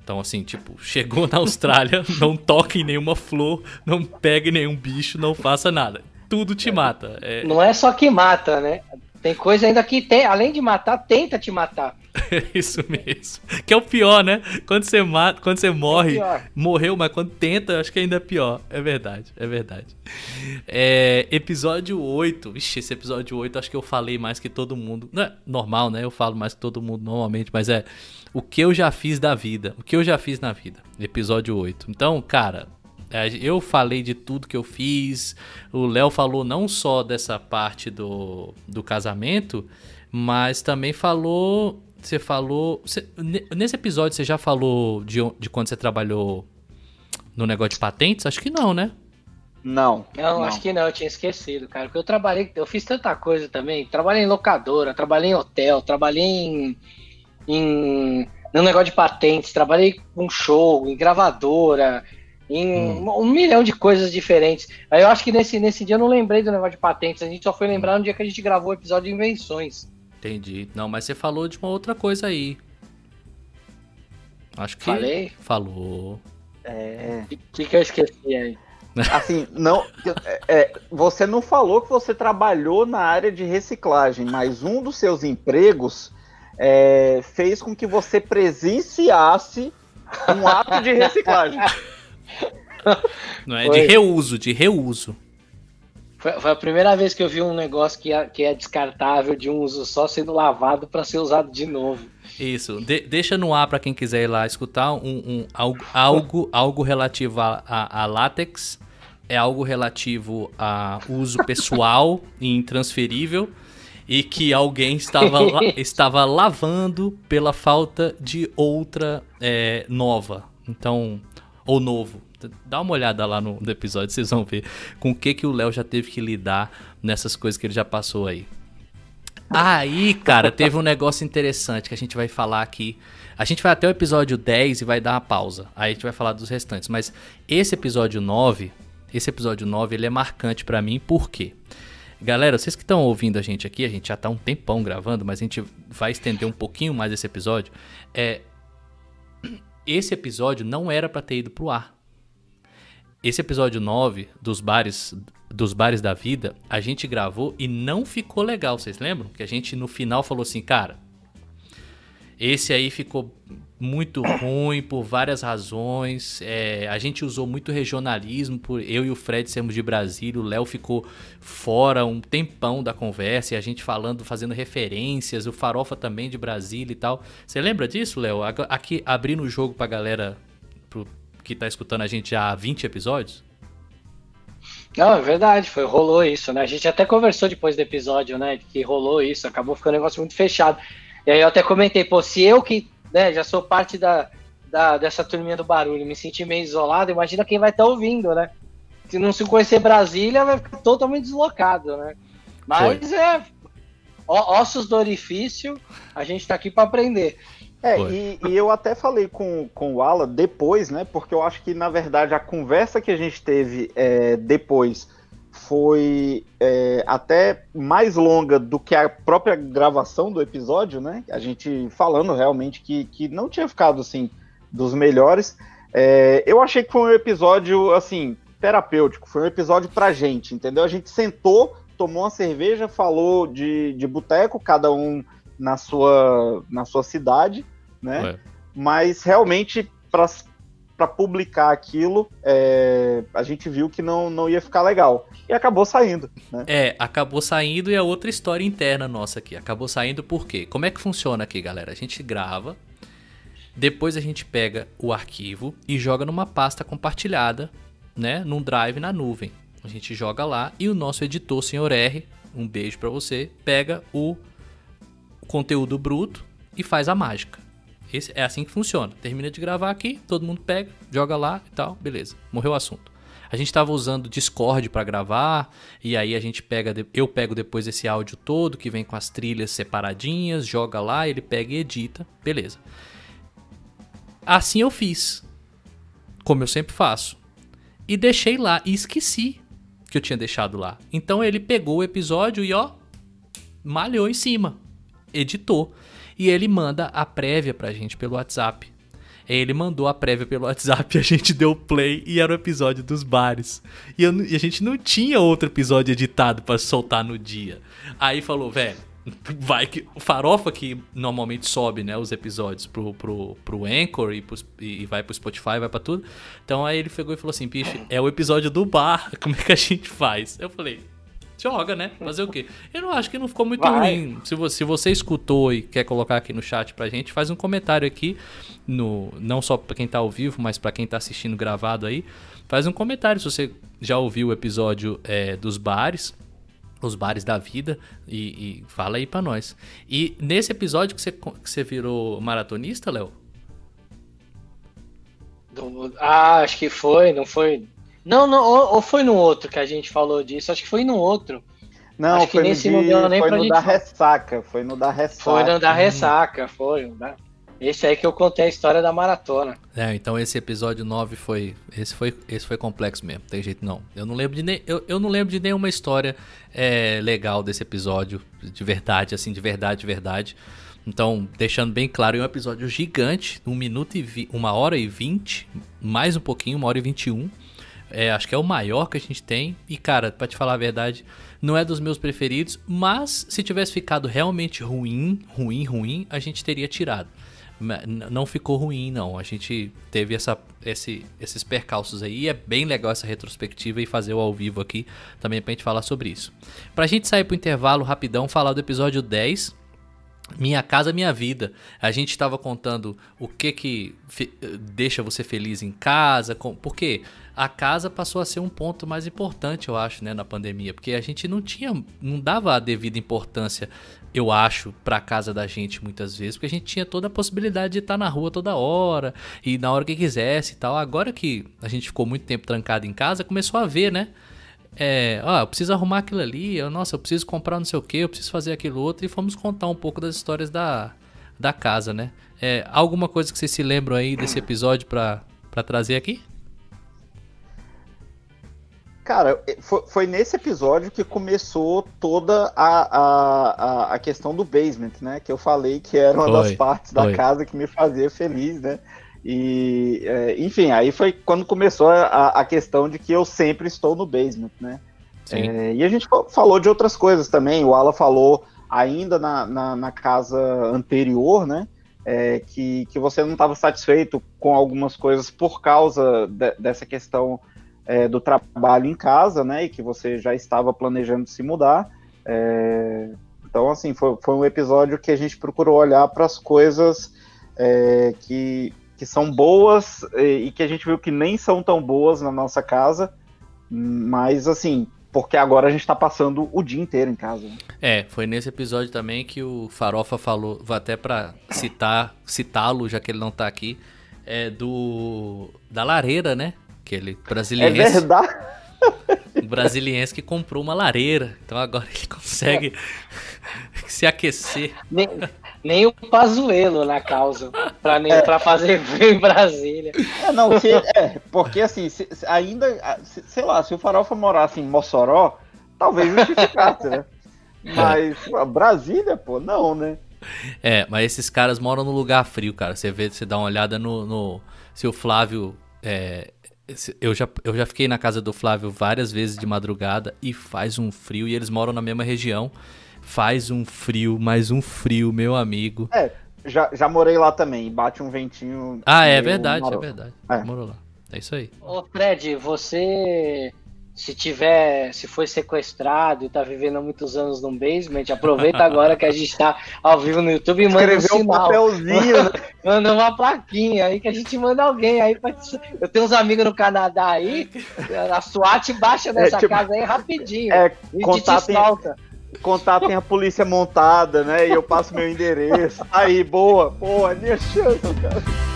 Então, assim, tipo, chegou na Austrália, não toque em nenhuma flor, não pegue nenhum bicho, não faça nada. Tudo te mata. É... Não é só que mata, né? Tem coisa ainda que tem, além de matar, tenta te matar. Isso mesmo. Que é o pior, né? Quando você mata, quando você morre, é morreu, mas quando tenta, acho que ainda é pior. É verdade, é verdade. É, episódio 8. Vixe, esse episódio 8 acho que eu falei mais que todo mundo. Não é normal, né? Eu falo mais que todo mundo normalmente, mas é o que eu já fiz da vida. O que eu já fiz na vida. Episódio 8. Então, cara, é, eu falei de tudo que eu fiz. O Léo falou não só dessa parte do, do casamento, mas também falou. Você falou. Você, nesse episódio você já falou de, de quando você trabalhou no negócio de patentes? Acho que não, né? Não, não. Não, acho que não, eu tinha esquecido, cara. Porque eu trabalhei, eu fiz tanta coisa também. Trabalhei em locadora, trabalhei em hotel, trabalhei em. em no negócio de patentes, trabalhei com show, em gravadora, em hum. um milhão de coisas diferentes. Aí eu acho que nesse, nesse dia eu não lembrei do negócio de patentes, a gente só foi lembrar no dia que a gente gravou o episódio de invenções. Entendi. Não, mas você falou de uma outra coisa aí. Acho que. Falei? Falou. É. O que, que eu esqueci aí? Assim, não. É, é, você não falou que você trabalhou na área de reciclagem, mas um dos seus empregos é, fez com que você presenciasse um ato de reciclagem. Não é foi. de reuso, de reuso. Foi, a primeira vez que eu vi um negócio que é, que é descartável de um uso só sendo lavado para ser usado de novo. Isso. De, deixa no ar para quem quiser ir lá escutar um, um algo, algo, algo relativo a, a, a, látex. É algo relativo a uso pessoal e intransferível. E que alguém estava, estava lavando pela falta de outra é, nova. Então, ou novo. Dá uma olhada lá no, no episódio, vocês vão ver com o que, que o Léo já teve que lidar nessas coisas que ele já passou aí. Aí, cara, teve um negócio interessante que a gente vai falar aqui. A gente vai até o episódio 10 e vai dar uma pausa. Aí a gente vai falar dos restantes. Mas esse episódio 9, esse episódio 9, ele é marcante para mim, por quê? Galera, vocês que estão ouvindo a gente aqui, a gente já tá um tempão gravando, mas a gente vai estender um pouquinho mais esse episódio. É, esse episódio não era para ter ido pro ar. Esse episódio 9 dos bares dos bares da vida, a gente gravou e não ficou legal, vocês lembram? Que a gente no final falou assim, cara, esse aí ficou muito ruim por várias razões. É, a gente usou muito regionalismo, por eu e o Fred sermos de Brasília, o Léo ficou fora um tempão da conversa e a gente falando, fazendo referências, o Farofa também de Brasília e tal. Você lembra disso, Léo? Aqui abrindo o jogo pra galera pro, que tá escutando a gente já há 20 episódios? Não, é verdade, foi, rolou isso, né? A gente até conversou depois do episódio, né? Que rolou isso, acabou ficando um negócio muito fechado. E aí eu até comentei, pô, se eu que né, já sou parte da, da, dessa turminha do barulho, me senti meio isolado, imagina quem vai estar tá ouvindo, né? Se não se conhecer Brasília, vai ficar totalmente deslocado, né? Mas Foi. é ossos do orifício, a gente está aqui para aprender. É, e, e, eu até falei com, com o Ala depois, né? Porque eu acho que, na verdade, a conversa que a gente teve é, depois foi é, até mais longa do que a própria gravação do episódio, né? A gente falando realmente que, que não tinha ficado, assim, dos melhores. É, eu achei que foi um episódio, assim, terapêutico. Foi um episódio pra gente, entendeu? A gente sentou, tomou uma cerveja, falou de, de boteco, cada um na sua, na sua cidade, né? É. Mas realmente, para publicar aquilo, é, a gente viu que não, não ia ficar legal. E acabou saindo, né? É, acabou saindo e é outra história interna nossa aqui. Acabou saindo por quê? Como é que funciona aqui, galera? A gente grava, depois a gente pega o arquivo e joga numa pasta compartilhada, né? Num drive na nuvem. A gente joga lá e o nosso editor, senhor R, um beijo para você, pega o conteúdo bruto e faz a mágica. Esse, é assim que funciona. Termina de gravar aqui, todo mundo pega, joga lá e tal, beleza. Morreu o assunto. A gente estava usando Discord para gravar, e aí a gente pega, eu pego depois esse áudio todo que vem com as trilhas separadinhas, joga lá, ele pega e edita, beleza. Assim eu fiz, como eu sempre faço. E deixei lá e esqueci que eu tinha deixado lá. Então ele pegou o episódio e ó, malhou em cima, editou. E ele manda a prévia pra gente pelo WhatsApp. Ele mandou a prévia pelo WhatsApp, a gente deu play e era o episódio dos bares. E, eu, e a gente não tinha outro episódio editado para soltar no dia. Aí falou, velho, vai que. O Farofa que normalmente sobe, né, os episódios pro, pro, pro Anchor e, pros, e vai pro Spotify, vai pra tudo. Então aí ele pegou e falou assim, bicho, é o episódio do bar, como é que a gente faz? Eu falei, joga, né? Fazer o quê? Eu não acho que não ficou muito Vai. ruim. Se você, se você escutou e quer colocar aqui no chat pra gente, faz um comentário aqui, no, não só pra quem tá ao vivo, mas pra quem tá assistindo gravado aí. Faz um comentário se você já ouviu o episódio é, dos bares, os bares da vida, e, e fala aí pra nós. E nesse episódio que você, que você virou maratonista, Léo? Ah, acho que foi, não foi não, não, ou, ou, foi no outro que a gente falou disso? Acho que foi no outro. Não, Acho foi nesse no, de, não nem foi no gente... da ressaca. Foi no da ressaca. Foi no da ressaca, foi. Né? Esse aí que eu contei a história da maratona. É, então esse episódio 9 foi. Esse foi, esse foi complexo mesmo, tem jeito não. Eu não lembro de, nem, eu, eu não lembro de nenhuma história é, legal desse episódio, de verdade, assim, de verdade, de verdade. Então, deixando bem claro, é um episódio gigante, 1 minuto e vi, uma hora e 20, mais um pouquinho, uma hora e 21. É, acho que é o maior que a gente tem. E, cara, pra te falar a verdade, não é dos meus preferidos. Mas se tivesse ficado realmente ruim, ruim, ruim, a gente teria tirado. Não ficou ruim, não. A gente teve essa, esse, esses percalços aí. E é bem legal essa retrospectiva e fazer o ao vivo aqui também pra gente falar sobre isso. Pra gente sair pro intervalo rapidão, falar do episódio 10 minha casa, minha vida. A gente estava contando o que que deixa você feliz em casa, porque a casa passou a ser um ponto mais importante, eu acho, né, na pandemia, porque a gente não tinha, não dava a devida importância, eu acho, para a casa da gente muitas vezes, porque a gente tinha toda a possibilidade de estar na rua toda hora e na hora que quisesse e tal. Agora que a gente ficou muito tempo trancado em casa, começou a ver, né? É, ó, eu preciso arrumar aquilo ali, eu, nossa, eu preciso comprar não sei o que, eu preciso fazer aquilo outro, e fomos contar um pouco das histórias da, da casa, né? É, alguma coisa que vocês se lembram aí desse episódio para trazer aqui? Cara, foi, foi, nesse episódio que começou toda a, a, a, questão do basement, né? Que eu falei que era uma foi, das partes da foi. casa que me fazia feliz, né? E, é, enfim, aí foi quando começou a, a, questão de que eu sempre estou no basement, né? É, e a gente falou de outras coisas também. O Ala falou ainda na, na, na casa anterior, né? É, que, que você não estava satisfeito com algumas coisas por causa de, dessa questão é, do trabalho em casa, né? E que você já estava planejando se mudar. É, então, assim, foi, foi um episódio que a gente procurou olhar para as coisas é, que que são boas e que a gente viu que nem são tão boas na nossa casa, mas assim, porque agora a gente tá passando o dia inteiro em casa. Né? É, foi nesse episódio também que o Farofa falou, vou até para citar, citá-lo, já que ele não tá aqui, é do da lareira, né? Aquele brasileiro. É verdade. Um brasiliense que comprou uma lareira. Então agora ele consegue é. se aquecer. Nem, o Pazuelo na causa para é. Pra fazer frio em Brasília. É, não, se, é, porque assim, se, ainda, se, sei lá, se o Farofa morasse em Mossoró, talvez justificasse, né? É. Mas é. Brasília, pô, não, né? É, mas esses caras moram no lugar frio, cara. Você vê, você dá uma olhada no. no se o Flávio. É, eu, já, eu já fiquei na casa do Flávio várias vezes de madrugada e faz um frio e eles moram na mesma região. Faz um frio, mais um frio, meu amigo. É, já, já morei lá também. Bate um ventinho. Ah, é verdade, é verdade. É. Morou lá. É isso aí. Ô, Fred, você. Se tiver, se foi sequestrado e tá vivendo há muitos anos num basement, aproveita agora que a gente tá ao vivo no YouTube e manda um, sinal. um papelzinho, né? manda uma plaquinha aí que a gente manda alguém aí. Pra... Eu tenho uns amigos no Canadá aí, a SWAT baixa nessa é, tipo, casa aí rapidinho. É, contato, contatem a polícia montada, né? E eu passo meu endereço. Aí, boa, boa, minha chance, cara.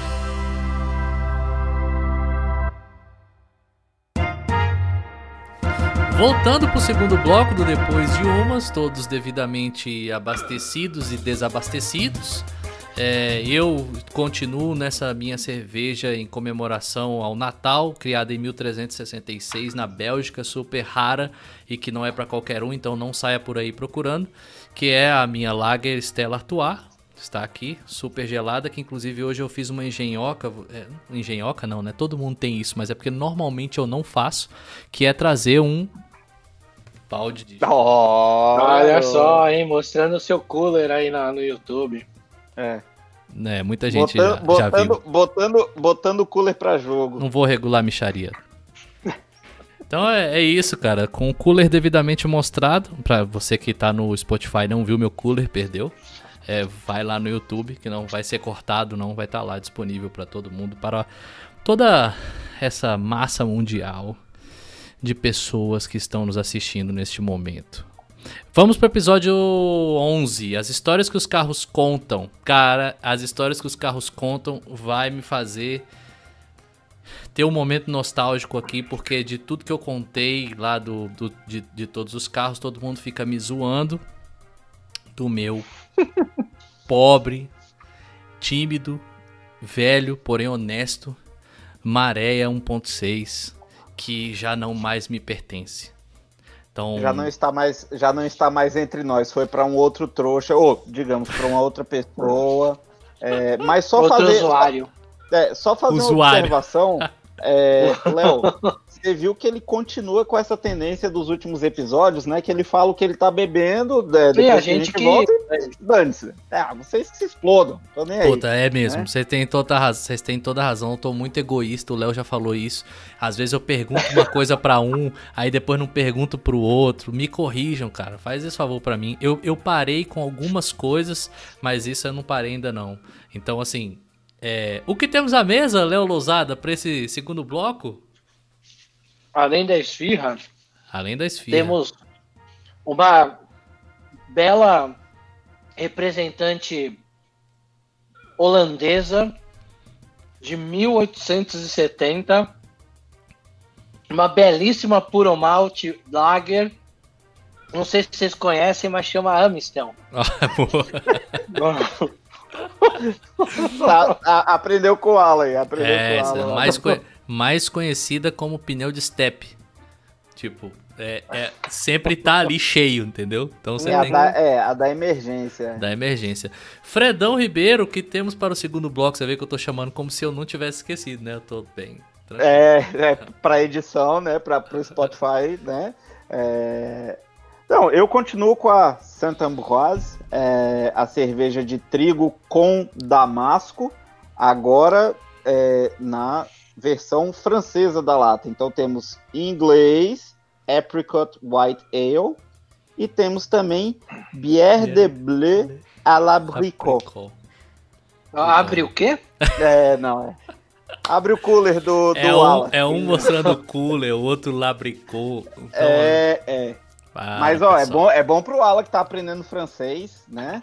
Voltando para o segundo bloco do Depois de Umas, todos devidamente abastecidos e desabastecidos. É, eu continuo nessa minha cerveja em comemoração ao Natal, criada em 1366 na Bélgica, super rara e que não é para qualquer um, então não saia por aí procurando, que é a minha Lager Stella Artois. Está aqui, super gelada, que inclusive hoje eu fiz uma engenhoca. É, engenhoca não, né? Todo mundo tem isso, mas é porque normalmente eu não faço, que é trazer um balde de. Oh, Olha só, hein? Mostrando o seu cooler aí na, no YouTube. É. É, muita gente botando, já, botando, já viu. Botando, botando o cooler pra jogo. Não vou regular a micharia. Então é, é, isso, cara. Com o cooler devidamente mostrado, pra você que tá no Spotify não viu meu cooler, perdeu. É, vai lá no YouTube, que não vai ser cortado, não vai estar tá lá disponível para todo mundo, para toda essa massa mundial de pessoas que estão nos assistindo neste momento. Vamos pro episódio 11, as histórias que os carros contam. Cara, as histórias que os carros contam vai me fazer ter um momento nostálgico aqui, porque de tudo que eu contei lá do, do de, de todos os carros, todo mundo fica me zoando do meu pobre, tímido, velho, porém honesto, Maréia 1.6, que já não mais me pertence. Então... Já não está mais, já não está mais entre nós. Foi para um outro trouxa, ou digamos para uma outra pessoa. É, mas só outro fazer, usuário. É, só fazer usuário. uma observação. É, Léo, você viu que ele continua com essa tendência dos últimos episódios, né? Que ele fala o que ele tá bebendo, né, depois a gente, a gente que... volta e dane-se. É, vocês que se explodam, tô nem aí. Puta, é mesmo, né? vocês têm toda razão, vocês têm toda a razão, eu tô muito egoísta, o Léo já falou isso. Às vezes eu pergunto uma coisa para um, aí depois não pergunto pro outro. Me corrijam, cara, faz esse favor para mim. Eu, eu parei com algumas coisas, mas isso eu não parei ainda não. Então, assim, é, o que temos à mesa, Léo Lousada, para esse segundo bloco? Além da esfirra, além da esfirra, temos uma bela representante holandesa de 1870, uma belíssima puro malte lager. Não sei se vocês conhecem, mas chama Amstel. Ah, aprendeu com o Alan, aprendeu é, com o Alan. Mais, mais conhecida como pneu de step. Tipo, é, é, sempre tá ali cheio, entendeu? Então você é, tem... da, é, a da emergência. Da emergência. Fredão Ribeiro, que temos para o segundo bloco, você vê que eu tô chamando como se eu não tivesse esquecido, né? Eu tô bem. Tranquilo. É, é pra edição, né? Pra, pro Spotify, né? É... Não, eu continuo com a Santa Ambroise, é, a cerveja de trigo com damasco, agora é, na versão francesa da lata. Então temos em inglês Apricot White Ale e temos também Bière de Bleu à l'abricot. Abre o quê? É, não é. Abre o cooler do, do é um, É um mostrando o cooler, o outro labricou. Então, é, é. Para, Mas ó, é bom, é bom pro Ala que tá aprendendo francês, né?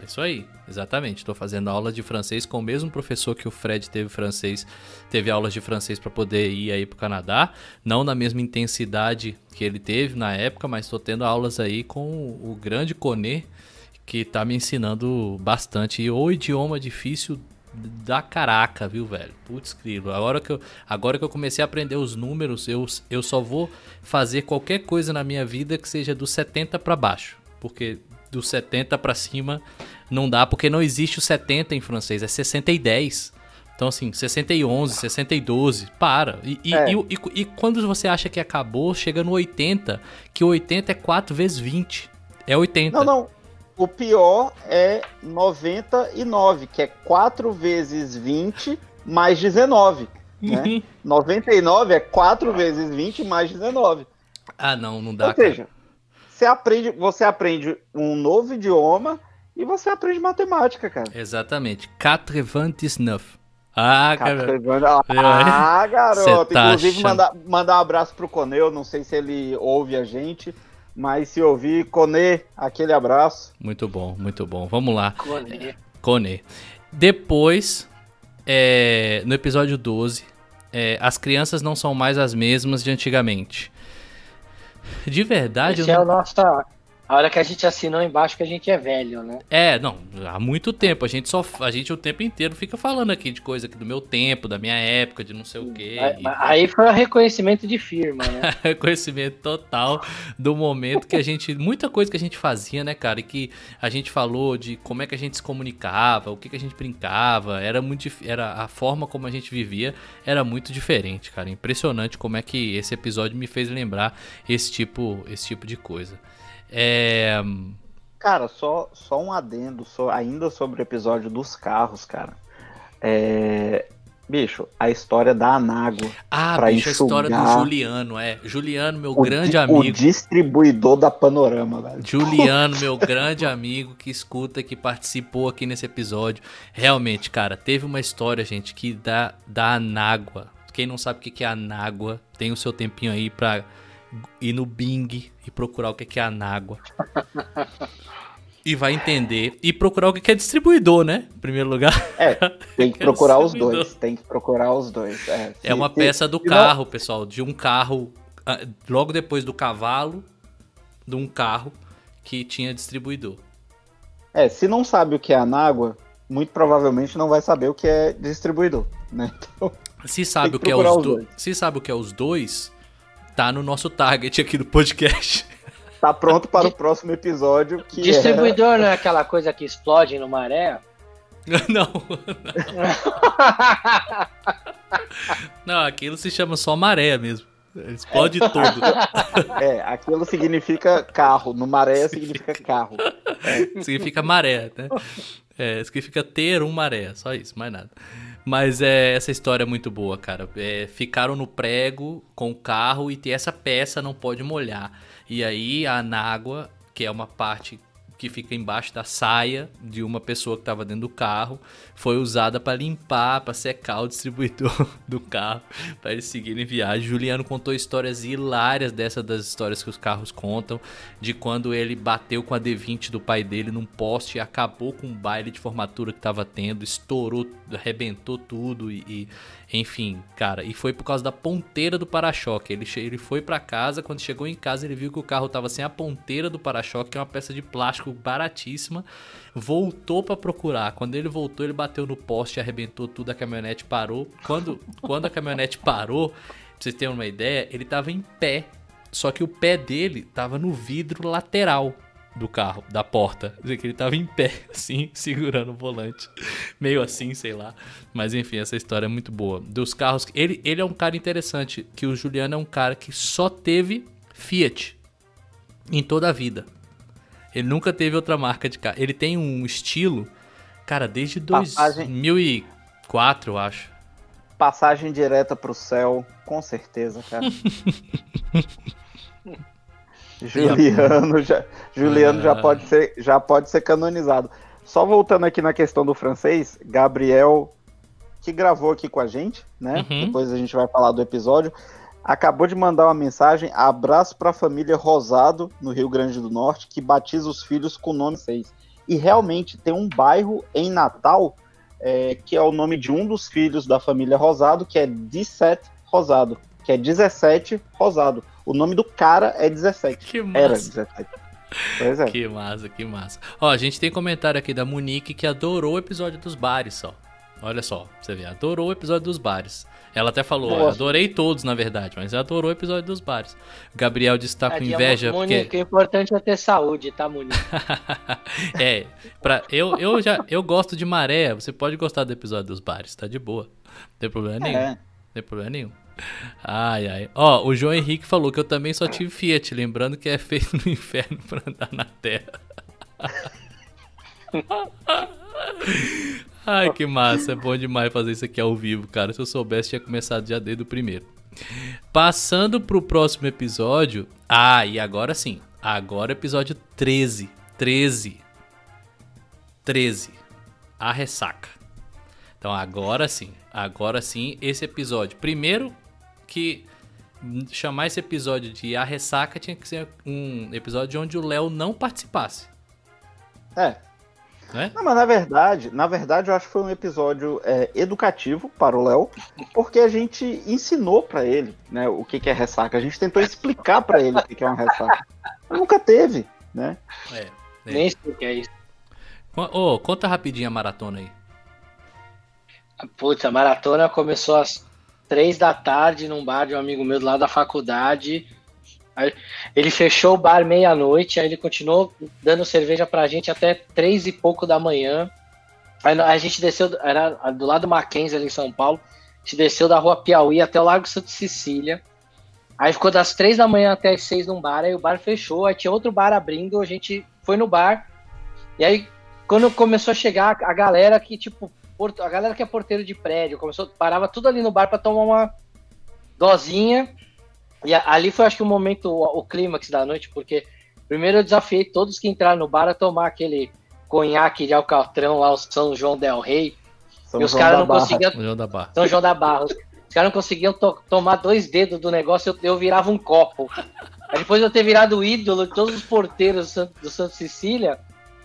É isso aí, exatamente. Estou fazendo aula de francês com o mesmo professor que o Fred teve francês, teve aulas de francês para poder ir aí para o Canadá, não na mesma intensidade que ele teve na época, mas estou tendo aulas aí com o grande Conê, que está me ensinando bastante. E o idioma difícil da caraca, viu, velho? Putz, grilo. Agora que, eu, agora que eu comecei a aprender os números, eu, eu só vou fazer qualquer coisa na minha vida que seja do 70 para baixo. Porque do 70 para cima não dá, porque não existe o 70 em francês, é 60 e 10. Então, assim, 60 e 11, 60 e 12, para. E, e, é. e, e, quando você acha que acabou, chega no 80, que o 80 é 4 vezes 20. É 80. Não, não. O pior é 99, que é 4 vezes 20 mais 19. Né? 99 é 4 vezes 20 mais 19. Ah, não, não dá. Ou seja, você aprende, você aprende um novo idioma e você aprende matemática, cara. Exatamente. 99. Ah, cara. Ah, garoto. Tá Inclusive, mandar, mandar um abraço pro Coneu. Não sei se ele ouve a gente, mas se ouvir, Cone, aquele abraço. Muito bom, muito bom. Vamos lá. Cone. Cone. Depois, é, no episódio 12, é, as crianças não são mais as mesmas de antigamente. De verdade, Esse eu é não... o nosso a hora que a gente assinou embaixo que a gente é velho, né? É, não, há muito tempo. A gente só. A gente o tempo inteiro fica falando aqui de coisa aqui do meu tempo, da minha época, de não sei o quê. Aí, aí foi o reconhecimento de firma, né? reconhecimento total do momento que a gente. Muita coisa que a gente fazia, né, cara? E que a gente falou de como é que a gente se comunicava, o que, que a gente brincava. Era muito. Era a forma como a gente vivia era muito diferente, cara. Impressionante como é que esse episódio me fez lembrar esse tipo, esse tipo de coisa. É... Cara, só, só um adendo, só, ainda sobre o episódio dos carros, cara. É... Bicho, a história da Anágua. Ah, bicho, a história do Juliano, é. Juliano, meu grande amigo. O distribuidor da Panorama, velho. Juliano, meu grande amigo que escuta, que participou aqui nesse episódio. Realmente, cara, teve uma história, gente, que da, da Anágua. Quem não sabe o que é Anágua, tem o seu tempinho aí pra ir no Bing e procurar o que é Anágua. e vai entender. E procurar o que é distribuidor, né? Em primeiro lugar. É, tem que procurar os dois. Tem que procurar os dois. É, é uma peça do carro, pessoal. De um carro. Ah, logo depois do cavalo, de um carro que tinha distribuidor. É, se não sabe o que é Anágua, muito provavelmente não vai saber o que é distribuidor, né? Então, se sabe o que é os, dois. Se sabe o que é os dois, tá no nosso target aqui do podcast. Tá pronto para o próximo episódio. Que Distribuidor é... não é aquela coisa que explode no maré? Não. Não, aquilo se chama só maré mesmo. Explode é. tudo. É, aquilo significa carro. No maré significa carro. É. Significa maré, né? É, significa ter um maré, só isso, mais nada. Mas é, essa história é muito boa, cara. É, ficaram no prego com o carro e essa peça não pode molhar. E aí a anágua, que é uma parte que fica embaixo da saia de uma pessoa que estava dentro do carro, foi usada para limpar, para secar o distribuidor do carro, para eles seguirem viagem. Juliano contou histórias hilárias dessas das histórias que os carros contam, de quando ele bateu com a D20 do pai dele num poste e acabou com o baile de formatura que estava tendo, estourou, arrebentou tudo e, e enfim, cara, e foi por causa da ponteira do para-choque. Ele, ele foi para casa, quando chegou em casa, ele viu que o carro tava sem a ponteira do para-choque, que é uma peça de plástico baratíssima. Voltou para procurar. Quando ele voltou, ele bateu no poste, arrebentou tudo, a caminhonete parou. Quando, quando a caminhonete parou, pra vocês terem uma ideia, ele tava em pé. Só que o pé dele tava no vidro lateral do carro, da porta. Dizer que ele tava em pé, assim, segurando o volante. Meio assim, sei lá. Mas enfim, essa história é muito boa. Dos carros. Ele, ele é um cara interessante. Que o Juliano é um cara que só teve Fiat em toda a vida. Ele nunca teve outra marca de carro. Ele tem um estilo, cara, desde Passagem... 2004, eu acho. Passagem direta pro céu, com certeza, cara. Juliano, já, Juliano já, ah. pode ser, já pode ser canonizado. Só voltando aqui na questão do francês, Gabriel, que gravou aqui com a gente, né? Uhum. Depois a gente vai falar do episódio. Acabou de mandar uma mensagem, abraço para a família Rosado, no Rio Grande do Norte, que batiza os filhos com o nome 6. E realmente tem um bairro em Natal, é, que é o nome de um dos filhos da família Rosado, que é 17 Rosado, que é 17 Rosado. O nome do cara é 17. Que massa. Era 17. Pois é. Que massa, que massa. Ó, a gente tem comentário aqui da Monique que adorou o episódio dos bares, só. Olha só, você vê, adorou o episódio dos bares. Ela até falou, adorei todos, na verdade, mas adorou o episódio dos bares. Gabriel disse que tá com inveja. Monique, porque... o importante é ter saúde, tá, Monique? é, pra, eu, eu já eu gosto de maré, você pode gostar do episódio dos bares, tá de boa. Não tem problema nenhum. É. Não tem problema nenhum. Ai, ai. Ó, o João Henrique falou que eu também só tive Fiat, lembrando que é feito no inferno pra andar na terra. Ai, que massa. É bom demais fazer isso aqui ao vivo, cara. Se eu soubesse, tinha começado já desde o primeiro. Passando pro próximo episódio. Ah, e agora sim. Agora episódio 13. 13. 13. A ressaca. Então agora sim. Agora sim, esse episódio. Primeiro, que chamar esse episódio de A Ressaca, tinha que ser um episódio onde o Léo não participasse. É. É? Não, mas na verdade, na verdade, eu acho que foi um episódio é, educativo para o Léo, porque a gente ensinou para ele, né, o que, que é ressaca. A gente tentou explicar para ele o que, que é uma ressaca. Nunca teve, né? É. é. Nem sei o que é isso. oh, conta rapidinho a maratona aí. Putz, a maratona começou às três da tarde num bar de um amigo meu lá da faculdade. Ele fechou o bar meia-noite, aí ele continuou dando cerveja pra gente até três e pouco da manhã. Aí a gente desceu, era do lado do Mackenzie ali em São Paulo. A gente desceu da rua Piauí até o Lago Santa Cecília. Aí ficou das três da manhã até as seis num bar, aí o bar fechou, aí tinha outro bar abrindo, a gente foi no bar. E aí, quando começou a chegar a galera que, tipo, a galera que é porteiro de prédio, começou, parava tudo ali no bar para tomar uma dosinha. E ali foi, acho que, o momento, o, o clímax da noite, porque primeiro eu desafiei todos que entraram no bar a tomar aquele conhaque de alcatrão lá, o São João del Rei. São e os caras não Barra. conseguiam. São João da Barra. São João da Barra. Os caras não conseguiam to tomar dois dedos do negócio, eu, eu virava um copo. Aí depois de eu ter virado o ídolo de todos os porteiros do, do Santo Cecília,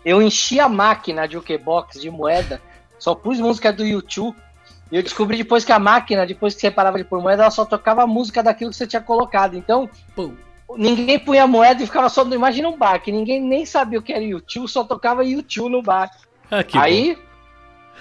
eu enchi a máquina de jukebox de moeda, só pus música do YouTube e eu descobri depois que a máquina, depois que você parava de pôr moeda, ela só tocava a música daquilo que você tinha colocado. Então, Pum. ninguém punha moeda e ficava só. Imagina um bar, que ninguém nem sabia o que era YouTube, só tocava YouTube no bar. Ah, Aí, bom.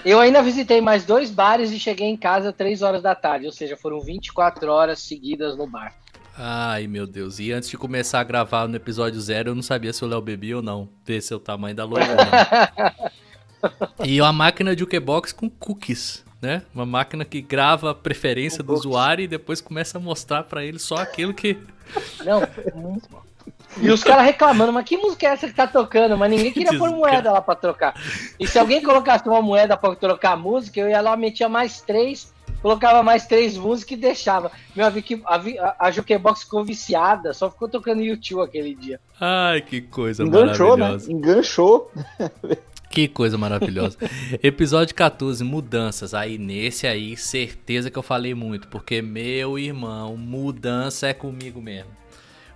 eu ainda visitei mais dois bares e cheguei em casa três horas da tarde, ou seja, foram 24 horas seguidas no bar. Ai, meu Deus. E antes de começar a gravar no episódio zero, eu não sabia se o Léo bebia ou não. Ver seu tamanho da loucura. e uma máquina de jukebox com cookies né? Uma máquina que grava a preferência do usuário e depois começa a mostrar para ele só aquilo que. Não, muito bom. E os caras reclamando, mas que música é essa que tá tocando? Mas ninguém queria pôr moeda lá pra trocar. E se alguém colocasse uma moeda pra trocar a música, eu ia lá, metia mais três, colocava mais três músicas e deixava. Meu, a, a, a Jukebox ficou viciada, só ficou tocando YouTube aquele dia. Ai, que coisa Enganchou, né? maravilhosa. Né? Enganchou. Que coisa maravilhosa. Episódio 14, mudanças. Aí nesse aí, certeza que eu falei muito, porque meu irmão, mudança é comigo mesmo.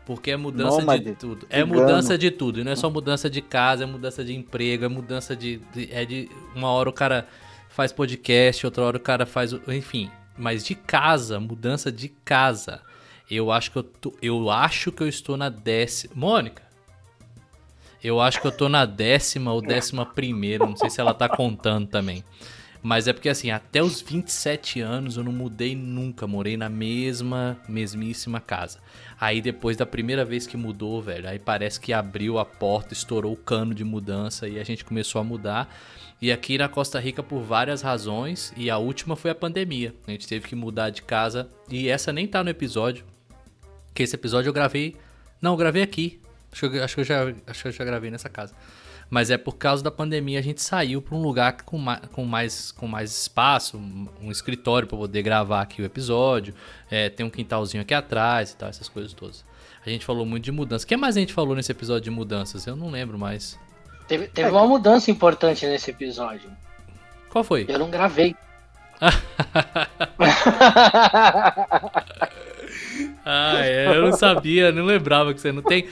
Porque é mudança Nômade, de tudo. É mudança de tudo. E não é só mudança de casa, é mudança de emprego, é mudança de, de, É de. Uma hora o cara faz podcast, outra hora o cara faz. Enfim. Mas de casa, mudança de casa. Eu acho que eu, tô, eu acho que eu estou na décima. Mônica, eu acho que eu tô na décima ou décima primeira, não sei se ela tá contando também. Mas é porque assim, até os 27 anos eu não mudei nunca, morei na mesma, mesmíssima casa. Aí depois da primeira vez que mudou, velho, aí parece que abriu a porta, estourou o cano de mudança e a gente começou a mudar. E aqui na Costa Rica por várias razões, e a última foi a pandemia. A gente teve que mudar de casa e essa nem tá no episódio. Que esse episódio eu gravei, não, eu gravei aqui, Acho que, acho que, eu, já, acho que eu já gravei nessa casa. Mas é por causa da pandemia a gente saiu para um lugar com mais, com mais, com mais espaço, um escritório para poder gravar aqui o episódio. É, tem um quintalzinho aqui atrás e tal, essas coisas todas. A gente falou muito de mudanças. O que mais a gente falou nesse episódio de mudanças? Eu não lembro mais. Teve, teve uma mudança importante nesse episódio. Qual foi? Eu não gravei. Ah, é, eu não sabia, não lembrava que você não tem.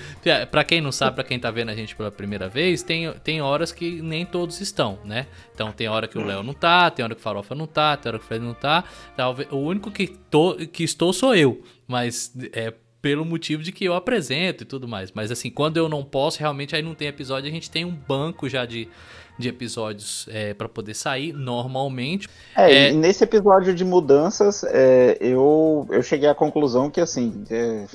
Para quem não sabe, para quem tá vendo a gente pela primeira vez, tem, tem horas que nem todos estão, né? Então tem hora que o Léo não tá, tem hora que o Farofa não tá, tem hora que o Fred não tá. Talvez, o único que, tô, que estou sou eu, mas é pelo motivo de que eu apresento e tudo mais. Mas assim, quando eu não posso, realmente aí não tem episódio, a gente tem um banco já de de episódios é, para poder sair normalmente. É, é... nesse episódio de mudanças, é, eu, eu cheguei à conclusão que assim, é,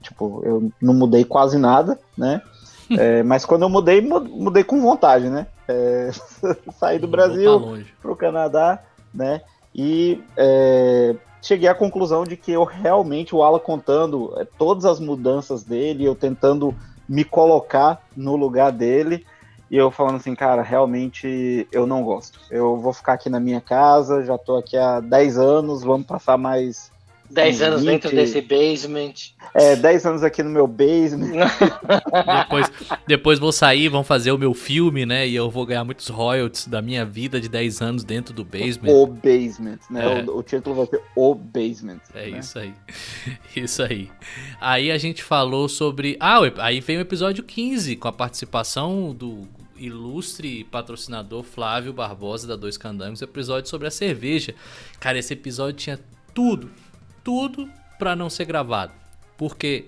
tipo, eu não mudei quase nada, né? É, mas quando eu mudei, mudei com vontade, né? É, saí do Brasil para o Canadá, né? E cheguei à conclusão de que eu realmente, o Alan contando todas as mudanças dele, eu tentando me colocar no lugar dele, e eu falando assim, cara, realmente eu não gosto. Eu vou ficar aqui na minha casa, já tô aqui há 10 anos, vamos passar mais 10 anos 20... dentro desse basement. É, 10 anos aqui no meu basement. depois, depois vou sair, vão fazer o meu filme, né? E eu vou ganhar muitos royalties da minha vida de 10 anos dentro do basement. O basement, né? É. O, o, título vai ser O Basement. É né? isso aí. Isso aí. Aí a gente falou sobre. Ah, aí vem o episódio 15, com a participação do ilustre patrocinador Flávio Barbosa da Dois Candangos, episódio sobre a cerveja. Cara, esse episódio tinha tudo, tudo para não ser gravado, porque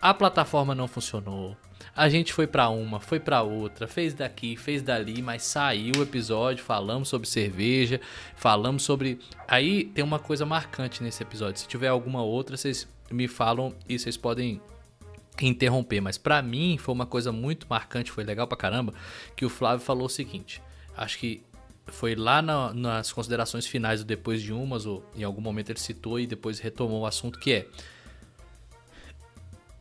a plataforma não funcionou. A gente foi para uma, foi para outra, fez daqui, fez dali, mas saiu o episódio, falamos sobre cerveja, falamos sobre. Aí tem uma coisa marcante nesse episódio. Se tiver alguma outra, vocês me falam e vocês podem interromper, mas para mim foi uma coisa muito marcante, foi legal pra caramba, que o Flávio falou o seguinte: acho que foi lá na, nas considerações finais do depois de umas, ou em algum momento ele citou e depois retomou o assunto que é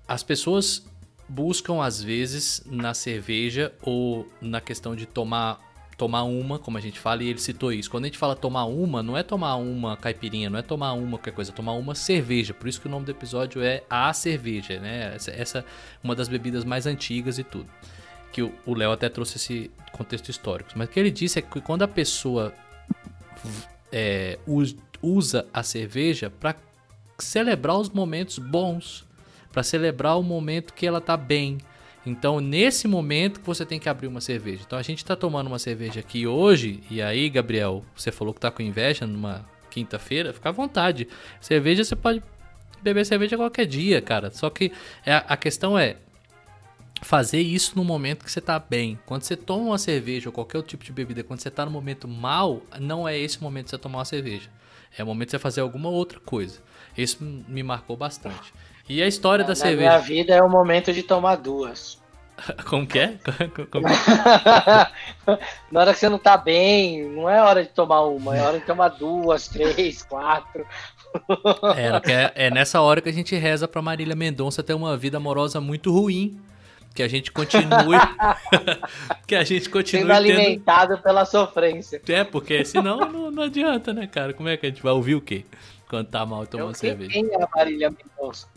as pessoas buscam às vezes na cerveja ou na questão de tomar tomar uma, como a gente fala, e ele citou isso. Quando a gente fala tomar uma, não é tomar uma caipirinha, não é tomar uma qualquer coisa, é tomar uma cerveja. Por isso que o nome do episódio é A Cerveja, né? Essa, essa uma das bebidas mais antigas e tudo. Que o Léo até trouxe esse contexto histórico. Mas o que ele disse é que quando a pessoa é, usa a cerveja para celebrar os momentos bons, para celebrar o momento que ela tá bem, então, nesse momento que você tem que abrir uma cerveja. Então, a gente está tomando uma cerveja aqui hoje, e aí, Gabriel, você falou que tá com inveja numa quinta-feira, fica à vontade. Cerveja você pode beber cerveja qualquer dia, cara. Só que é, a questão é fazer isso no momento que você tá bem. Quando você toma uma cerveja ou qualquer outro tipo de bebida, quando você tá no momento mal, não é esse momento de você tomar uma cerveja. É o momento de você fazer alguma outra coisa. Isso me marcou bastante. E a história na, da cerveja? Na minha vida é o momento de tomar duas. Como que é? Como... na hora que você não tá bem, não é hora de tomar uma, é hora de tomar duas, três, quatro. É, é, é nessa hora que a gente reza pra Marília Mendonça ter uma vida amorosa muito ruim. Que a gente continue. que a gente continue. Sendo alimentado tendo... pela sofrência. É, porque senão não, não adianta, né, cara? Como é que a gente vai ouvir o quê? Quando tá mal tomando cerveja. Quem é a Marília Mendonça?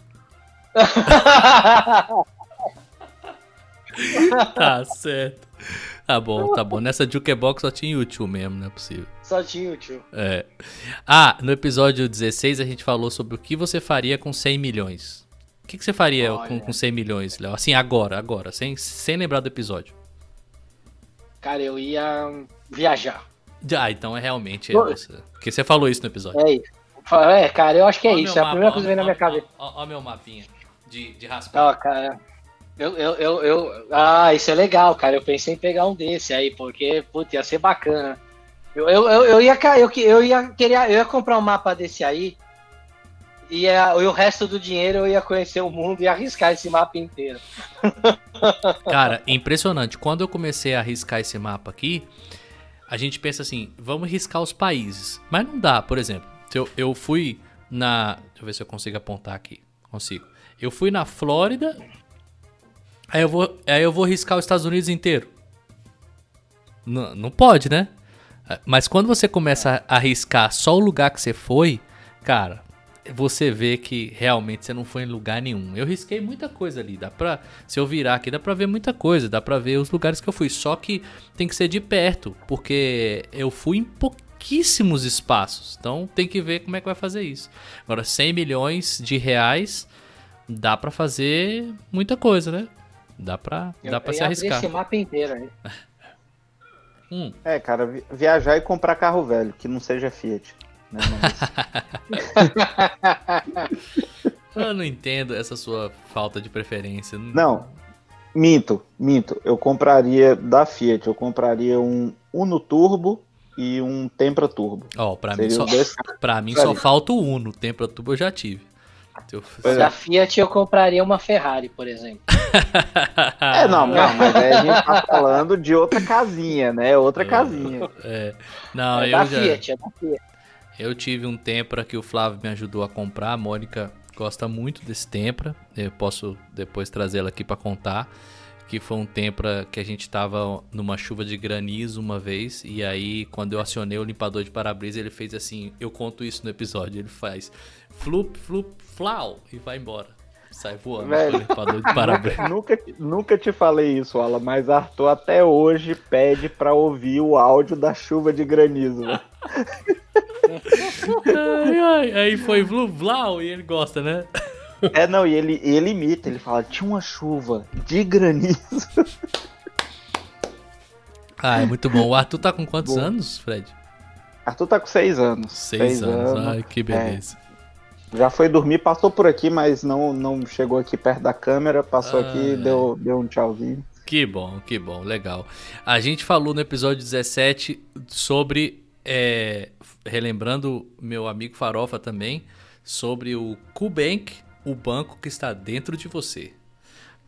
tá certo. Tá bom, tá bom. Nessa Jukebox só tinha YouTube mesmo, não é possível. Só tinha YouTube. É. Ah, no episódio 16 a gente falou sobre o que você faria com 100 milhões. O que, que você faria com, com 100 milhões, Léo? Assim, agora, agora, sem, sem lembrar do episódio. Cara, eu ia viajar. Ah, então é realmente é você. Porque você falou isso no episódio. É isso. É, cara, eu acho que é isso. É a primeira coisa que vem na minha cabeça. Ó, ó, ó meu mapinha de, de raspar. Ó, cara. Eu, eu, eu, eu, ah, isso é legal, cara. Eu pensei em pegar um desse aí, porque, putz, ia ser bacana. Eu, eu, eu, eu, ia, eu, eu, ia querer, eu ia comprar um mapa desse aí e, ia, e o resto do dinheiro eu ia conhecer o mundo e arriscar esse mapa inteiro. Cara, impressionante. Quando eu comecei a arriscar esse mapa aqui, a gente pensa assim, vamos riscar os países. Mas não dá, por exemplo, eu, eu fui na. Deixa eu ver se eu consigo apontar aqui. Consigo. Eu fui na Flórida. Aí eu vou, aí eu vou riscar os Estados Unidos inteiro. Não, não pode, né? Mas quando você começa a arriscar só o lugar que você foi, cara, você vê que realmente você não foi em lugar nenhum. Eu risquei muita coisa ali, dá pra. Se eu virar aqui, dá pra ver muita coisa, dá pra ver os lugares que eu fui. Só que tem que ser de perto, porque eu fui em pouquíssimos espaços. Então tem que ver como é que vai fazer isso. Agora, 100 milhões de reais dá para fazer muita coisa, né? Dá pra, dá pra se arriscar. esse mapa inteiro aí. hum. É, cara, viajar e comprar carro velho, que não seja Fiat. Né? eu não entendo essa sua falta de preferência. Não, minto, minto. Eu compraria da Fiat, eu compraria um Uno Turbo e um Tempra Turbo. Ó, oh, pra mim, só, pra mim só falta o Uno. Tempra Turbo eu já tive. Da Fiat eu compraria uma Ferrari, por exemplo. é, não, não, mas aí a gente tá falando de outra casinha, né? Outra casinha. É. Não, é eu da já... Fiat, é da Fiat. Eu tive um Tempra que o Flávio me ajudou a comprar. A Mônica gosta muito desse Tempra. Eu posso depois trazê-la aqui para contar que foi um tempo que a gente estava numa chuva de granizo uma vez, e aí quando eu acionei o limpador de para-brisa, ele fez assim, eu conto isso no episódio, ele faz, flup, flup, flau, e vai embora. Sai voando Velho, limpador de para nunca, nunca te falei isso, Alan, mas Arthur até hoje pede pra ouvir o áudio da chuva de granizo. Ai, ai, aí foi Vlu Vlau e ele gosta, né? É, não, e ele, ele imita, ele fala, tinha uma chuva de granizo. Ah, é muito bom. O Arthur tá com quantos bom. anos, Fred? Arthur tá com seis anos. Seis, seis anos. anos. Ai, que beleza. É. Já foi dormir, passou por aqui, mas não, não chegou aqui perto da câmera, passou ah, aqui, é. deu, deu um tchauzinho. Que bom, que bom, legal. A gente falou no episódio 17 sobre, é, relembrando meu amigo Farofa também, sobre o Kubank, o banco que está dentro de você.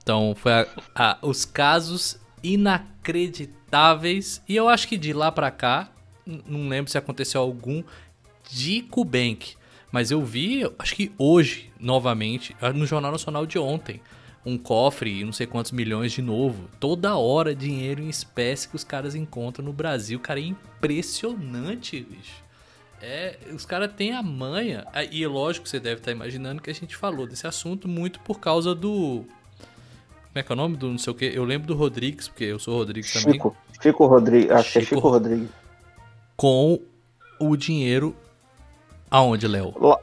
Então, foi a, a, os casos inacreditáveis. E eu acho que de lá para cá, não lembro se aconteceu algum de Kubank. Mas eu vi, acho que hoje, novamente, ah, no Jornal Nacional de ontem, um cofre e não sei quantos milhões de novo. Toda hora dinheiro em espécie que os caras encontram no Brasil. Cara, é impressionante, bicho. É, os caras têm a manha. Ah, e é lógico que você deve estar imaginando que a gente falou desse assunto muito por causa do como é que é o nome do não sei o que? Eu lembro do Rodrigues, porque eu sou Rodrigues Chico, também. Chico Rodrigues, acho Chico, que é Chico Rodrigues. Com o dinheiro aonde, Léo? Lá,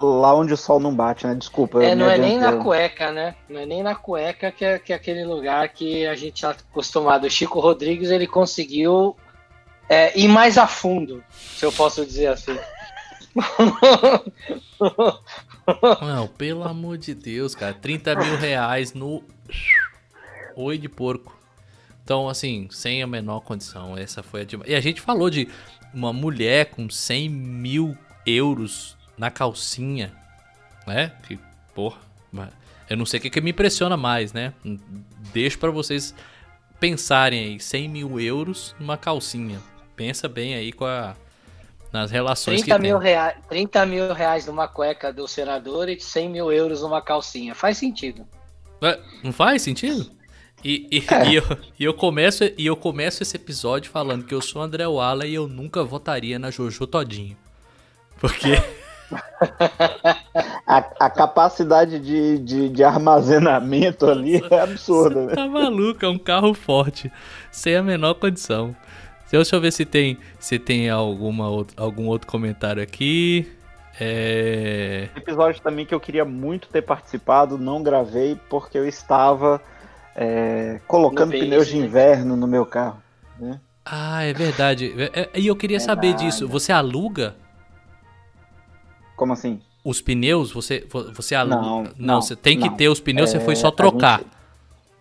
lá, onde o sol não bate, né? Desculpa. É, não é nem na cueca, né? Não é nem na cueca que é, que é aquele lugar que a gente está acostumado. O Chico Rodrigues, ele conseguiu é, ir mais a fundo, se eu posso dizer assim. Não, pelo amor de Deus, cara. 30 mil reais no Oi de porco. Então, assim, sem a menor condição. Essa foi a de... E a gente falou de uma mulher com 100 mil euros na calcinha, né? Que, porra, eu não sei o que, que me impressiona mais, né? Deixo para vocês pensarem aí, 100 mil euros numa calcinha. Pensa bem aí com a, nas relações 30 que mil tem. Reais, 30 mil reais numa cueca do senador e 100 mil euros numa calcinha. Faz sentido. É, não faz sentido? E, e, é. e, eu, e, eu, começo, e eu começo esse episódio falando que eu sou André Walla e eu nunca votaria na Jojo Todinho. Porque. a, a, capacidade de, de, de, armazenamento ali é absurda, né? Tá maluco, é um carro forte, sem a menor condição. Deixa eu ver se tem, se tem alguma, algum outro comentário aqui. É... Episódio também que eu queria muito ter participado, não gravei porque eu estava é, colocando pneus de né? inverno no meu carro. Né? Ah, é verdade. É, é, e eu queria é saber nada. disso. Você aluga? Como assim? Os pneus, você, você? Não, não, não você tem que não. ter os pneus, você foi só trocar. Gente,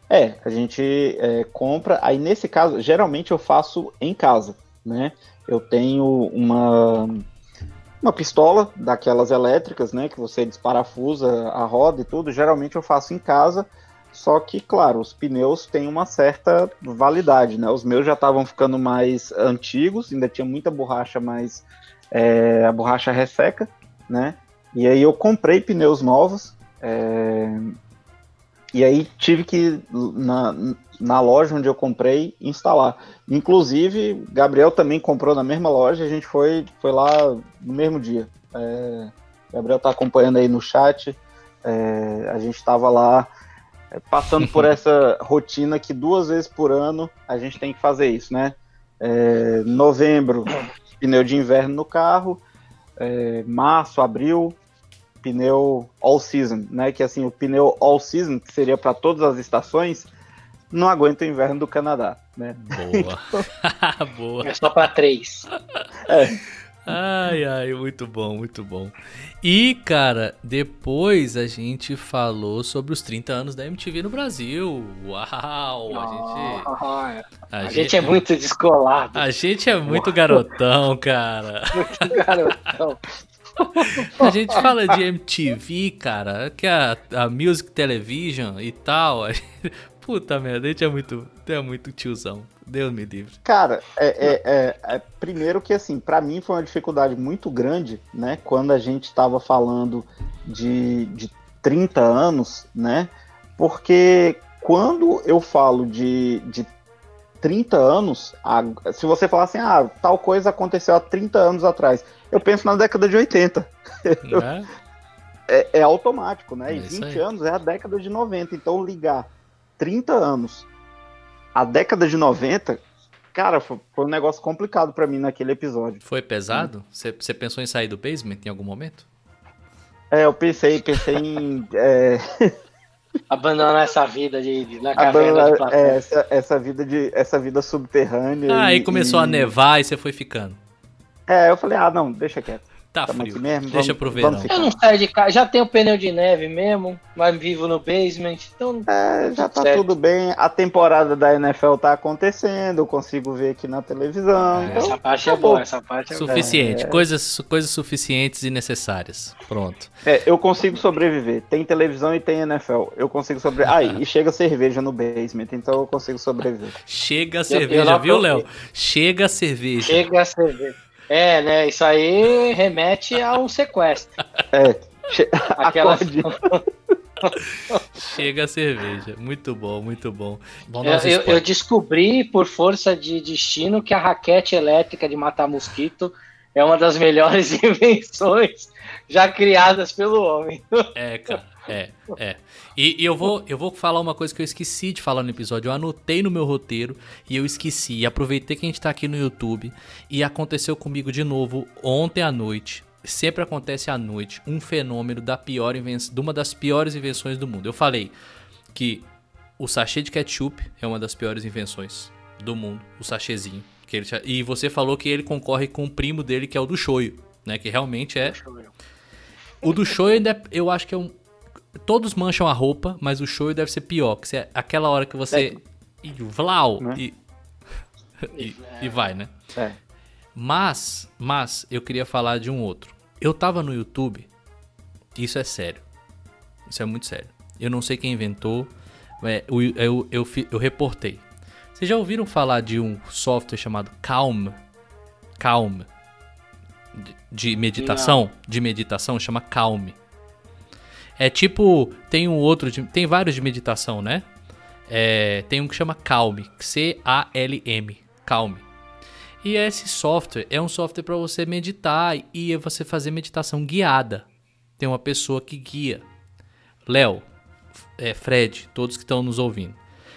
é, a gente é, compra. Aí nesse caso, geralmente eu faço em casa, né? Eu tenho uma uma pistola daquelas elétricas, né, que você desparafusa a roda e tudo. Geralmente eu faço em casa, só que, claro, os pneus têm uma certa validade, né? Os meus já estavam ficando mais antigos, ainda tinha muita borracha, mas é, a borracha resseca, né? E aí eu comprei pneus novos. É, e aí tive que, na, na loja onde eu comprei, instalar. Inclusive, Gabriel também comprou na mesma loja, a gente foi, foi lá no mesmo dia. É, Gabriel está acompanhando aí no chat. É, a gente estava lá é, passando por essa rotina que duas vezes por ano a gente tem que fazer isso, né? É, novembro, pneu de inverno no carro. É, março, abril, pneu all season, né? Que assim, o pneu all season, que seria para todas as estações, não aguenta o inverno do Canadá, né? Boa. Boa. É só para três. É. Ai, ai, muito bom, muito bom. E, cara, depois a gente falou sobre os 30 anos da MTV no Brasil. Uau! A gente. a, a gente, gente, é muito descolado. A gente é muito garotão, cara. Muito garotão. A gente fala de MTV, cara, que é a, a Music Television e tal. Puta merda, a gente é muito, é muito tiozão. Deus me livre. Cara, é, é, é, é primeiro que assim, para mim foi uma dificuldade muito grande, né? Quando a gente estava falando de, de 30 anos, né? Porque quando eu falo de, de 30 anos, a, se você falar assim, ah, tal coisa aconteceu há 30 anos atrás, eu penso na década de 80. É? é, é automático, né? É e 20 anos é a década de 90. Então ligar 30 anos à década de 90, cara, foi, foi um negócio complicado para mim naquele episódio. Foi pesado? Você pensou em sair do basement em algum momento? É, eu pensei, pensei em. É... Abandonar essa vida de, de na caverna Abandonar, de é, essa, essa, vida de essa vida subterrânea. Ah, aí começou e... a nevar e você foi ficando. É, eu falei, ah, não, deixa quieto. Tá frio. Mesmo, Deixa vamos, pro verão. Eu não saio de casa, já tenho pneu de neve mesmo, mas vivo no basement, então. É, já tá certo. tudo bem. A temporada da NFL tá acontecendo, eu consigo ver aqui na televisão. É, então, essa parte é boa, essa parte é Suficiente, é... coisas, coisas suficientes e necessárias. Pronto. É, eu consigo sobreviver. Tem televisão e tem NFL. Eu consigo sobreviver. Ah, e chega cerveja no basement, então eu consigo sobreviver. Chega cerveja, viu, Léo? Chega cerveja. Chega cerveja. É, né? Isso aí remete a um sequestro. É. Aquela. Chega a cerveja. Muito bom, muito bom. bom eu, eu, eu, descobri, por força de destino, que a raquete elétrica de matar mosquito é uma das melhores invenções já criadas pelo homem. É, cara. É, é. E, e, eu, vou, eu vou falar uma coisa que eu esqueci de falar no episódio. Eu anotei no meu roteiro e eu esqueci. E aproveitei que a gente tá aqui no YouTube. E aconteceu comigo de novo ontem à noite. Sempre acontece à noite um fenômeno da pior invenção, de uma das piores invenções do mundo. Eu falei que o sachê de ketchup é uma das piores invenções do mundo. O sachêzinho. Que ele, e você falou que ele concorre com o primo dele, que é o do shoyu, né? Que realmente é. O do shoyu ainda é, eu acho que é um, Todos mancham a roupa, mas o show deve ser pior. Que é aquela hora que você. É. E vlau! Né? E, e, e, vai, né? É. Mas, mas, eu queria falar de um outro. Eu tava no YouTube. Isso é sério. Isso é muito sério. Eu não sei quem inventou. É, eu, eu, eu, eu reportei. Vocês já ouviram falar de um software chamado Calm? Calm. De, de meditação? Não. De meditação, chama Calm. É tipo, tem um outro, de, tem vários de meditação, né? É, tem um que chama Calm, C-A-L-M, Calm. E esse software é um software para você meditar e você fazer meditação guiada. Tem uma pessoa que guia. Léo, é, Fred, todos que estão nos ouvindo.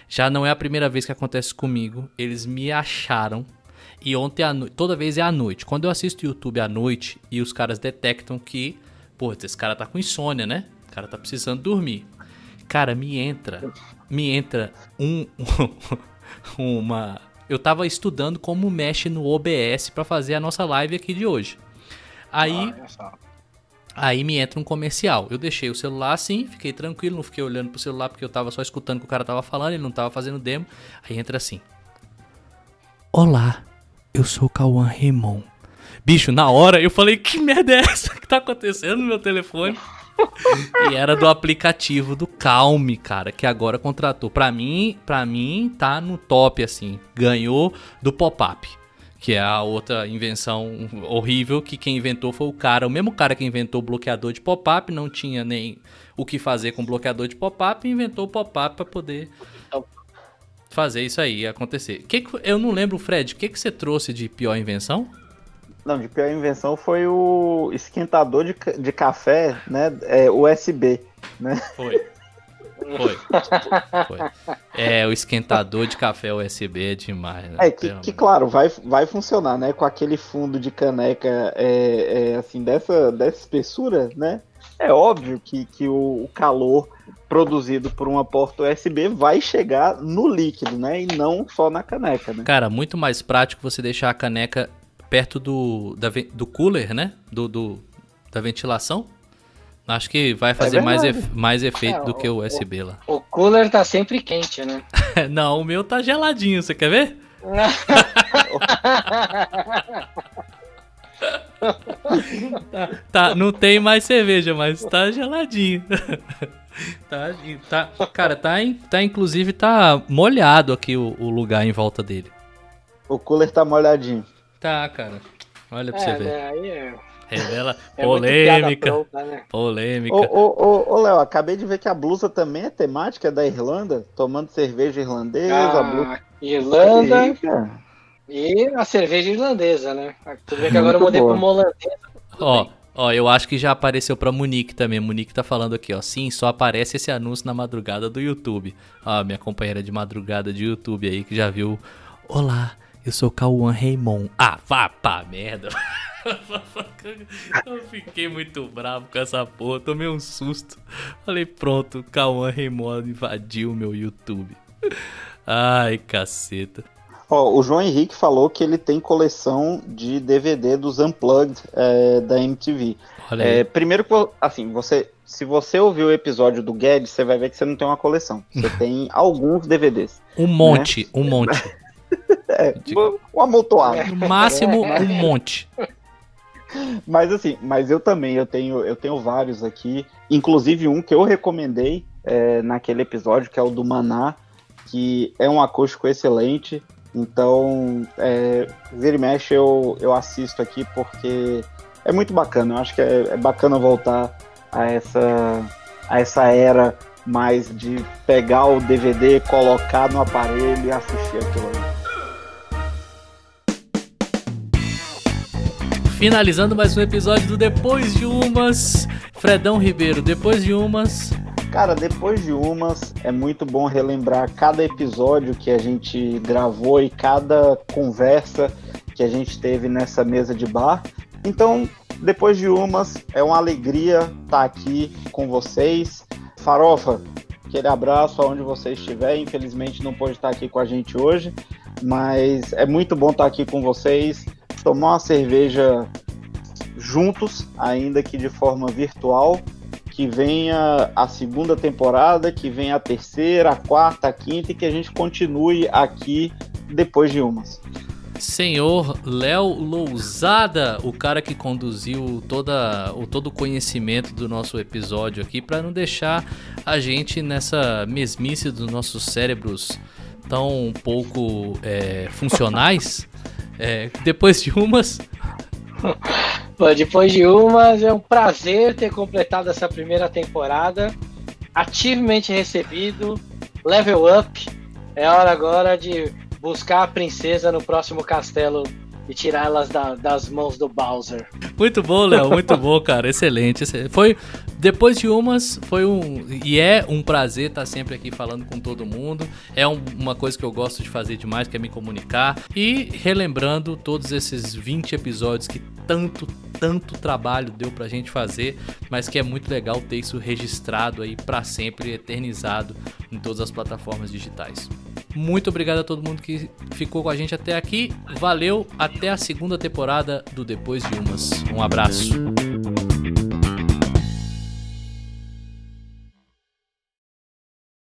Já não é a primeira vez que acontece comigo. Eles me acharam. E ontem à noite, toda vez é à noite. Quando eu assisto YouTube à noite e os caras detectam que, pô, esse cara tá com insônia, né? Cara tá precisando dormir. Cara, me entra, me entra um, uma. Eu tava estudando como mexe no OBS para fazer a nossa live aqui de hoje. Aí, aí me entra um comercial. Eu deixei o celular assim, fiquei tranquilo, não fiquei olhando pro celular porque eu tava só escutando o que o cara tava falando, ele não tava fazendo demo. Aí entra assim: Olá, eu sou o Cauã Raymond. Bicho, na hora eu falei: Que merda é essa que tá acontecendo no meu telefone? E era do aplicativo do Calme, cara, que agora contratou. Pra mim, pra mim, tá no top, assim. Ganhou do pop-up. Que é a outra invenção horrível que quem inventou foi o cara. O mesmo cara que inventou o bloqueador de pop-up, não tinha nem o que fazer com bloqueador de pop-up, inventou o pop-up para poder fazer isso aí acontecer. Que que, eu não lembro, Fred, o que, que você trouxe de pior invenção? Não, de pior invenção foi o esquentador de, de café, né? É, USB, né? Foi. Foi. Foi. É, o esquentador de café USB é demais, né? É, que, que claro, vai, vai funcionar, né? Com aquele fundo de caneca, é, é, assim, dessa, dessa espessura, né? É óbvio que, que o, o calor produzido por uma porta USB vai chegar no líquido, né? E não só na caneca, né? Cara, muito mais prático você deixar a caneca perto do, da, do cooler, né? Do, do, da ventilação. Acho que vai é fazer é mais, efe, mais efeito é, do que o USB o, lá. O cooler tá sempre quente, né? Não, o meu tá geladinho, você quer ver? tá, tá, não tem mais cerveja, mas tá geladinho. tá, tá, cara, tá, tá inclusive tá molhado aqui o, o lugar em volta dele. O cooler tá molhadinho. Tá, cara. Olha pra é, você ver. Né, aí é... Revela é polêmica. Pronta, né? Polêmica. Ô, ô, ô, ô Léo, acabei de ver que a blusa também é temática da Irlanda, tomando cerveja irlandesa. Ah, blusa... Irlanda. E a cerveja irlandesa, né? Tu vê que agora eu mudei pro holandesa. Ó, Ó, eu acho que já apareceu pra Monique também. Monique tá falando aqui, ó. Sim, só aparece esse anúncio na madrugada do YouTube. Ó, minha companheira de madrugada de YouTube aí que já viu. Olá, eu sou Cauã Raymond. Ah, vá pra merda. Eu fiquei muito bravo com essa porra, tomei um susto. Falei, pronto, Cauã Raymond invadiu meu YouTube. Ai, caceta. Ó, o João Henrique falou que ele tem coleção de DVD dos Unplugged é, da MTV. É, primeiro, assim, você, se você ouviu o episódio do Guedes, você vai ver que você não tem uma coleção. Você tem alguns DVDs. Um monte, né? um monte. É, um amontoado. No máximo, um monte. Mas assim, mas eu também, eu tenho, eu tenho vários aqui, inclusive um que eu recomendei é, naquele episódio, que é o do Maná, que é um acústico excelente. Então, é, vira e mexe eu, eu assisto aqui porque é muito bacana. Eu acho que é, é bacana voltar a essa, a essa era mais de pegar o DVD, colocar no aparelho e assistir aquilo ali. Finalizando mais um episódio do Depois de Umas. Fredão Ribeiro, depois de umas. Cara, depois de umas, é muito bom relembrar cada episódio que a gente gravou e cada conversa que a gente teve nessa mesa de bar. Então, depois de umas, é uma alegria estar aqui com vocês. Farofa, aquele abraço aonde você estiver. Infelizmente não pode estar aqui com a gente hoje, mas é muito bom estar aqui com vocês tomar uma cerveja juntos, ainda que de forma virtual. Que venha a segunda temporada, que venha a terceira, a quarta, a quinta e que a gente continue aqui depois de umas. Senhor Léo Lousada, o cara que conduziu toda, o todo o conhecimento do nosso episódio aqui, para não deixar a gente nessa mesmice dos nossos cérebros tão pouco é, funcionais. É, depois de umas. Bom, depois de umas, é um prazer ter completado essa primeira temporada. Ativamente recebido, level up. É hora agora de buscar a princesa no próximo castelo e tirá-las da, das mãos do Bowser. Muito bom, Léo, muito bom, cara. Excelente. Foi depois de umas, foi um e é um prazer estar sempre aqui falando com todo mundo. É um, uma coisa que eu gosto de fazer demais, que é me comunicar e relembrando todos esses 20 episódios que tanto, tanto trabalho deu pra gente fazer, mas que é muito legal ter isso registrado aí para sempre, eternizado em todas as plataformas digitais. Muito obrigado a todo mundo que ficou com a gente até aqui. Valeu, até a segunda temporada do Depois de Umas. Um abraço.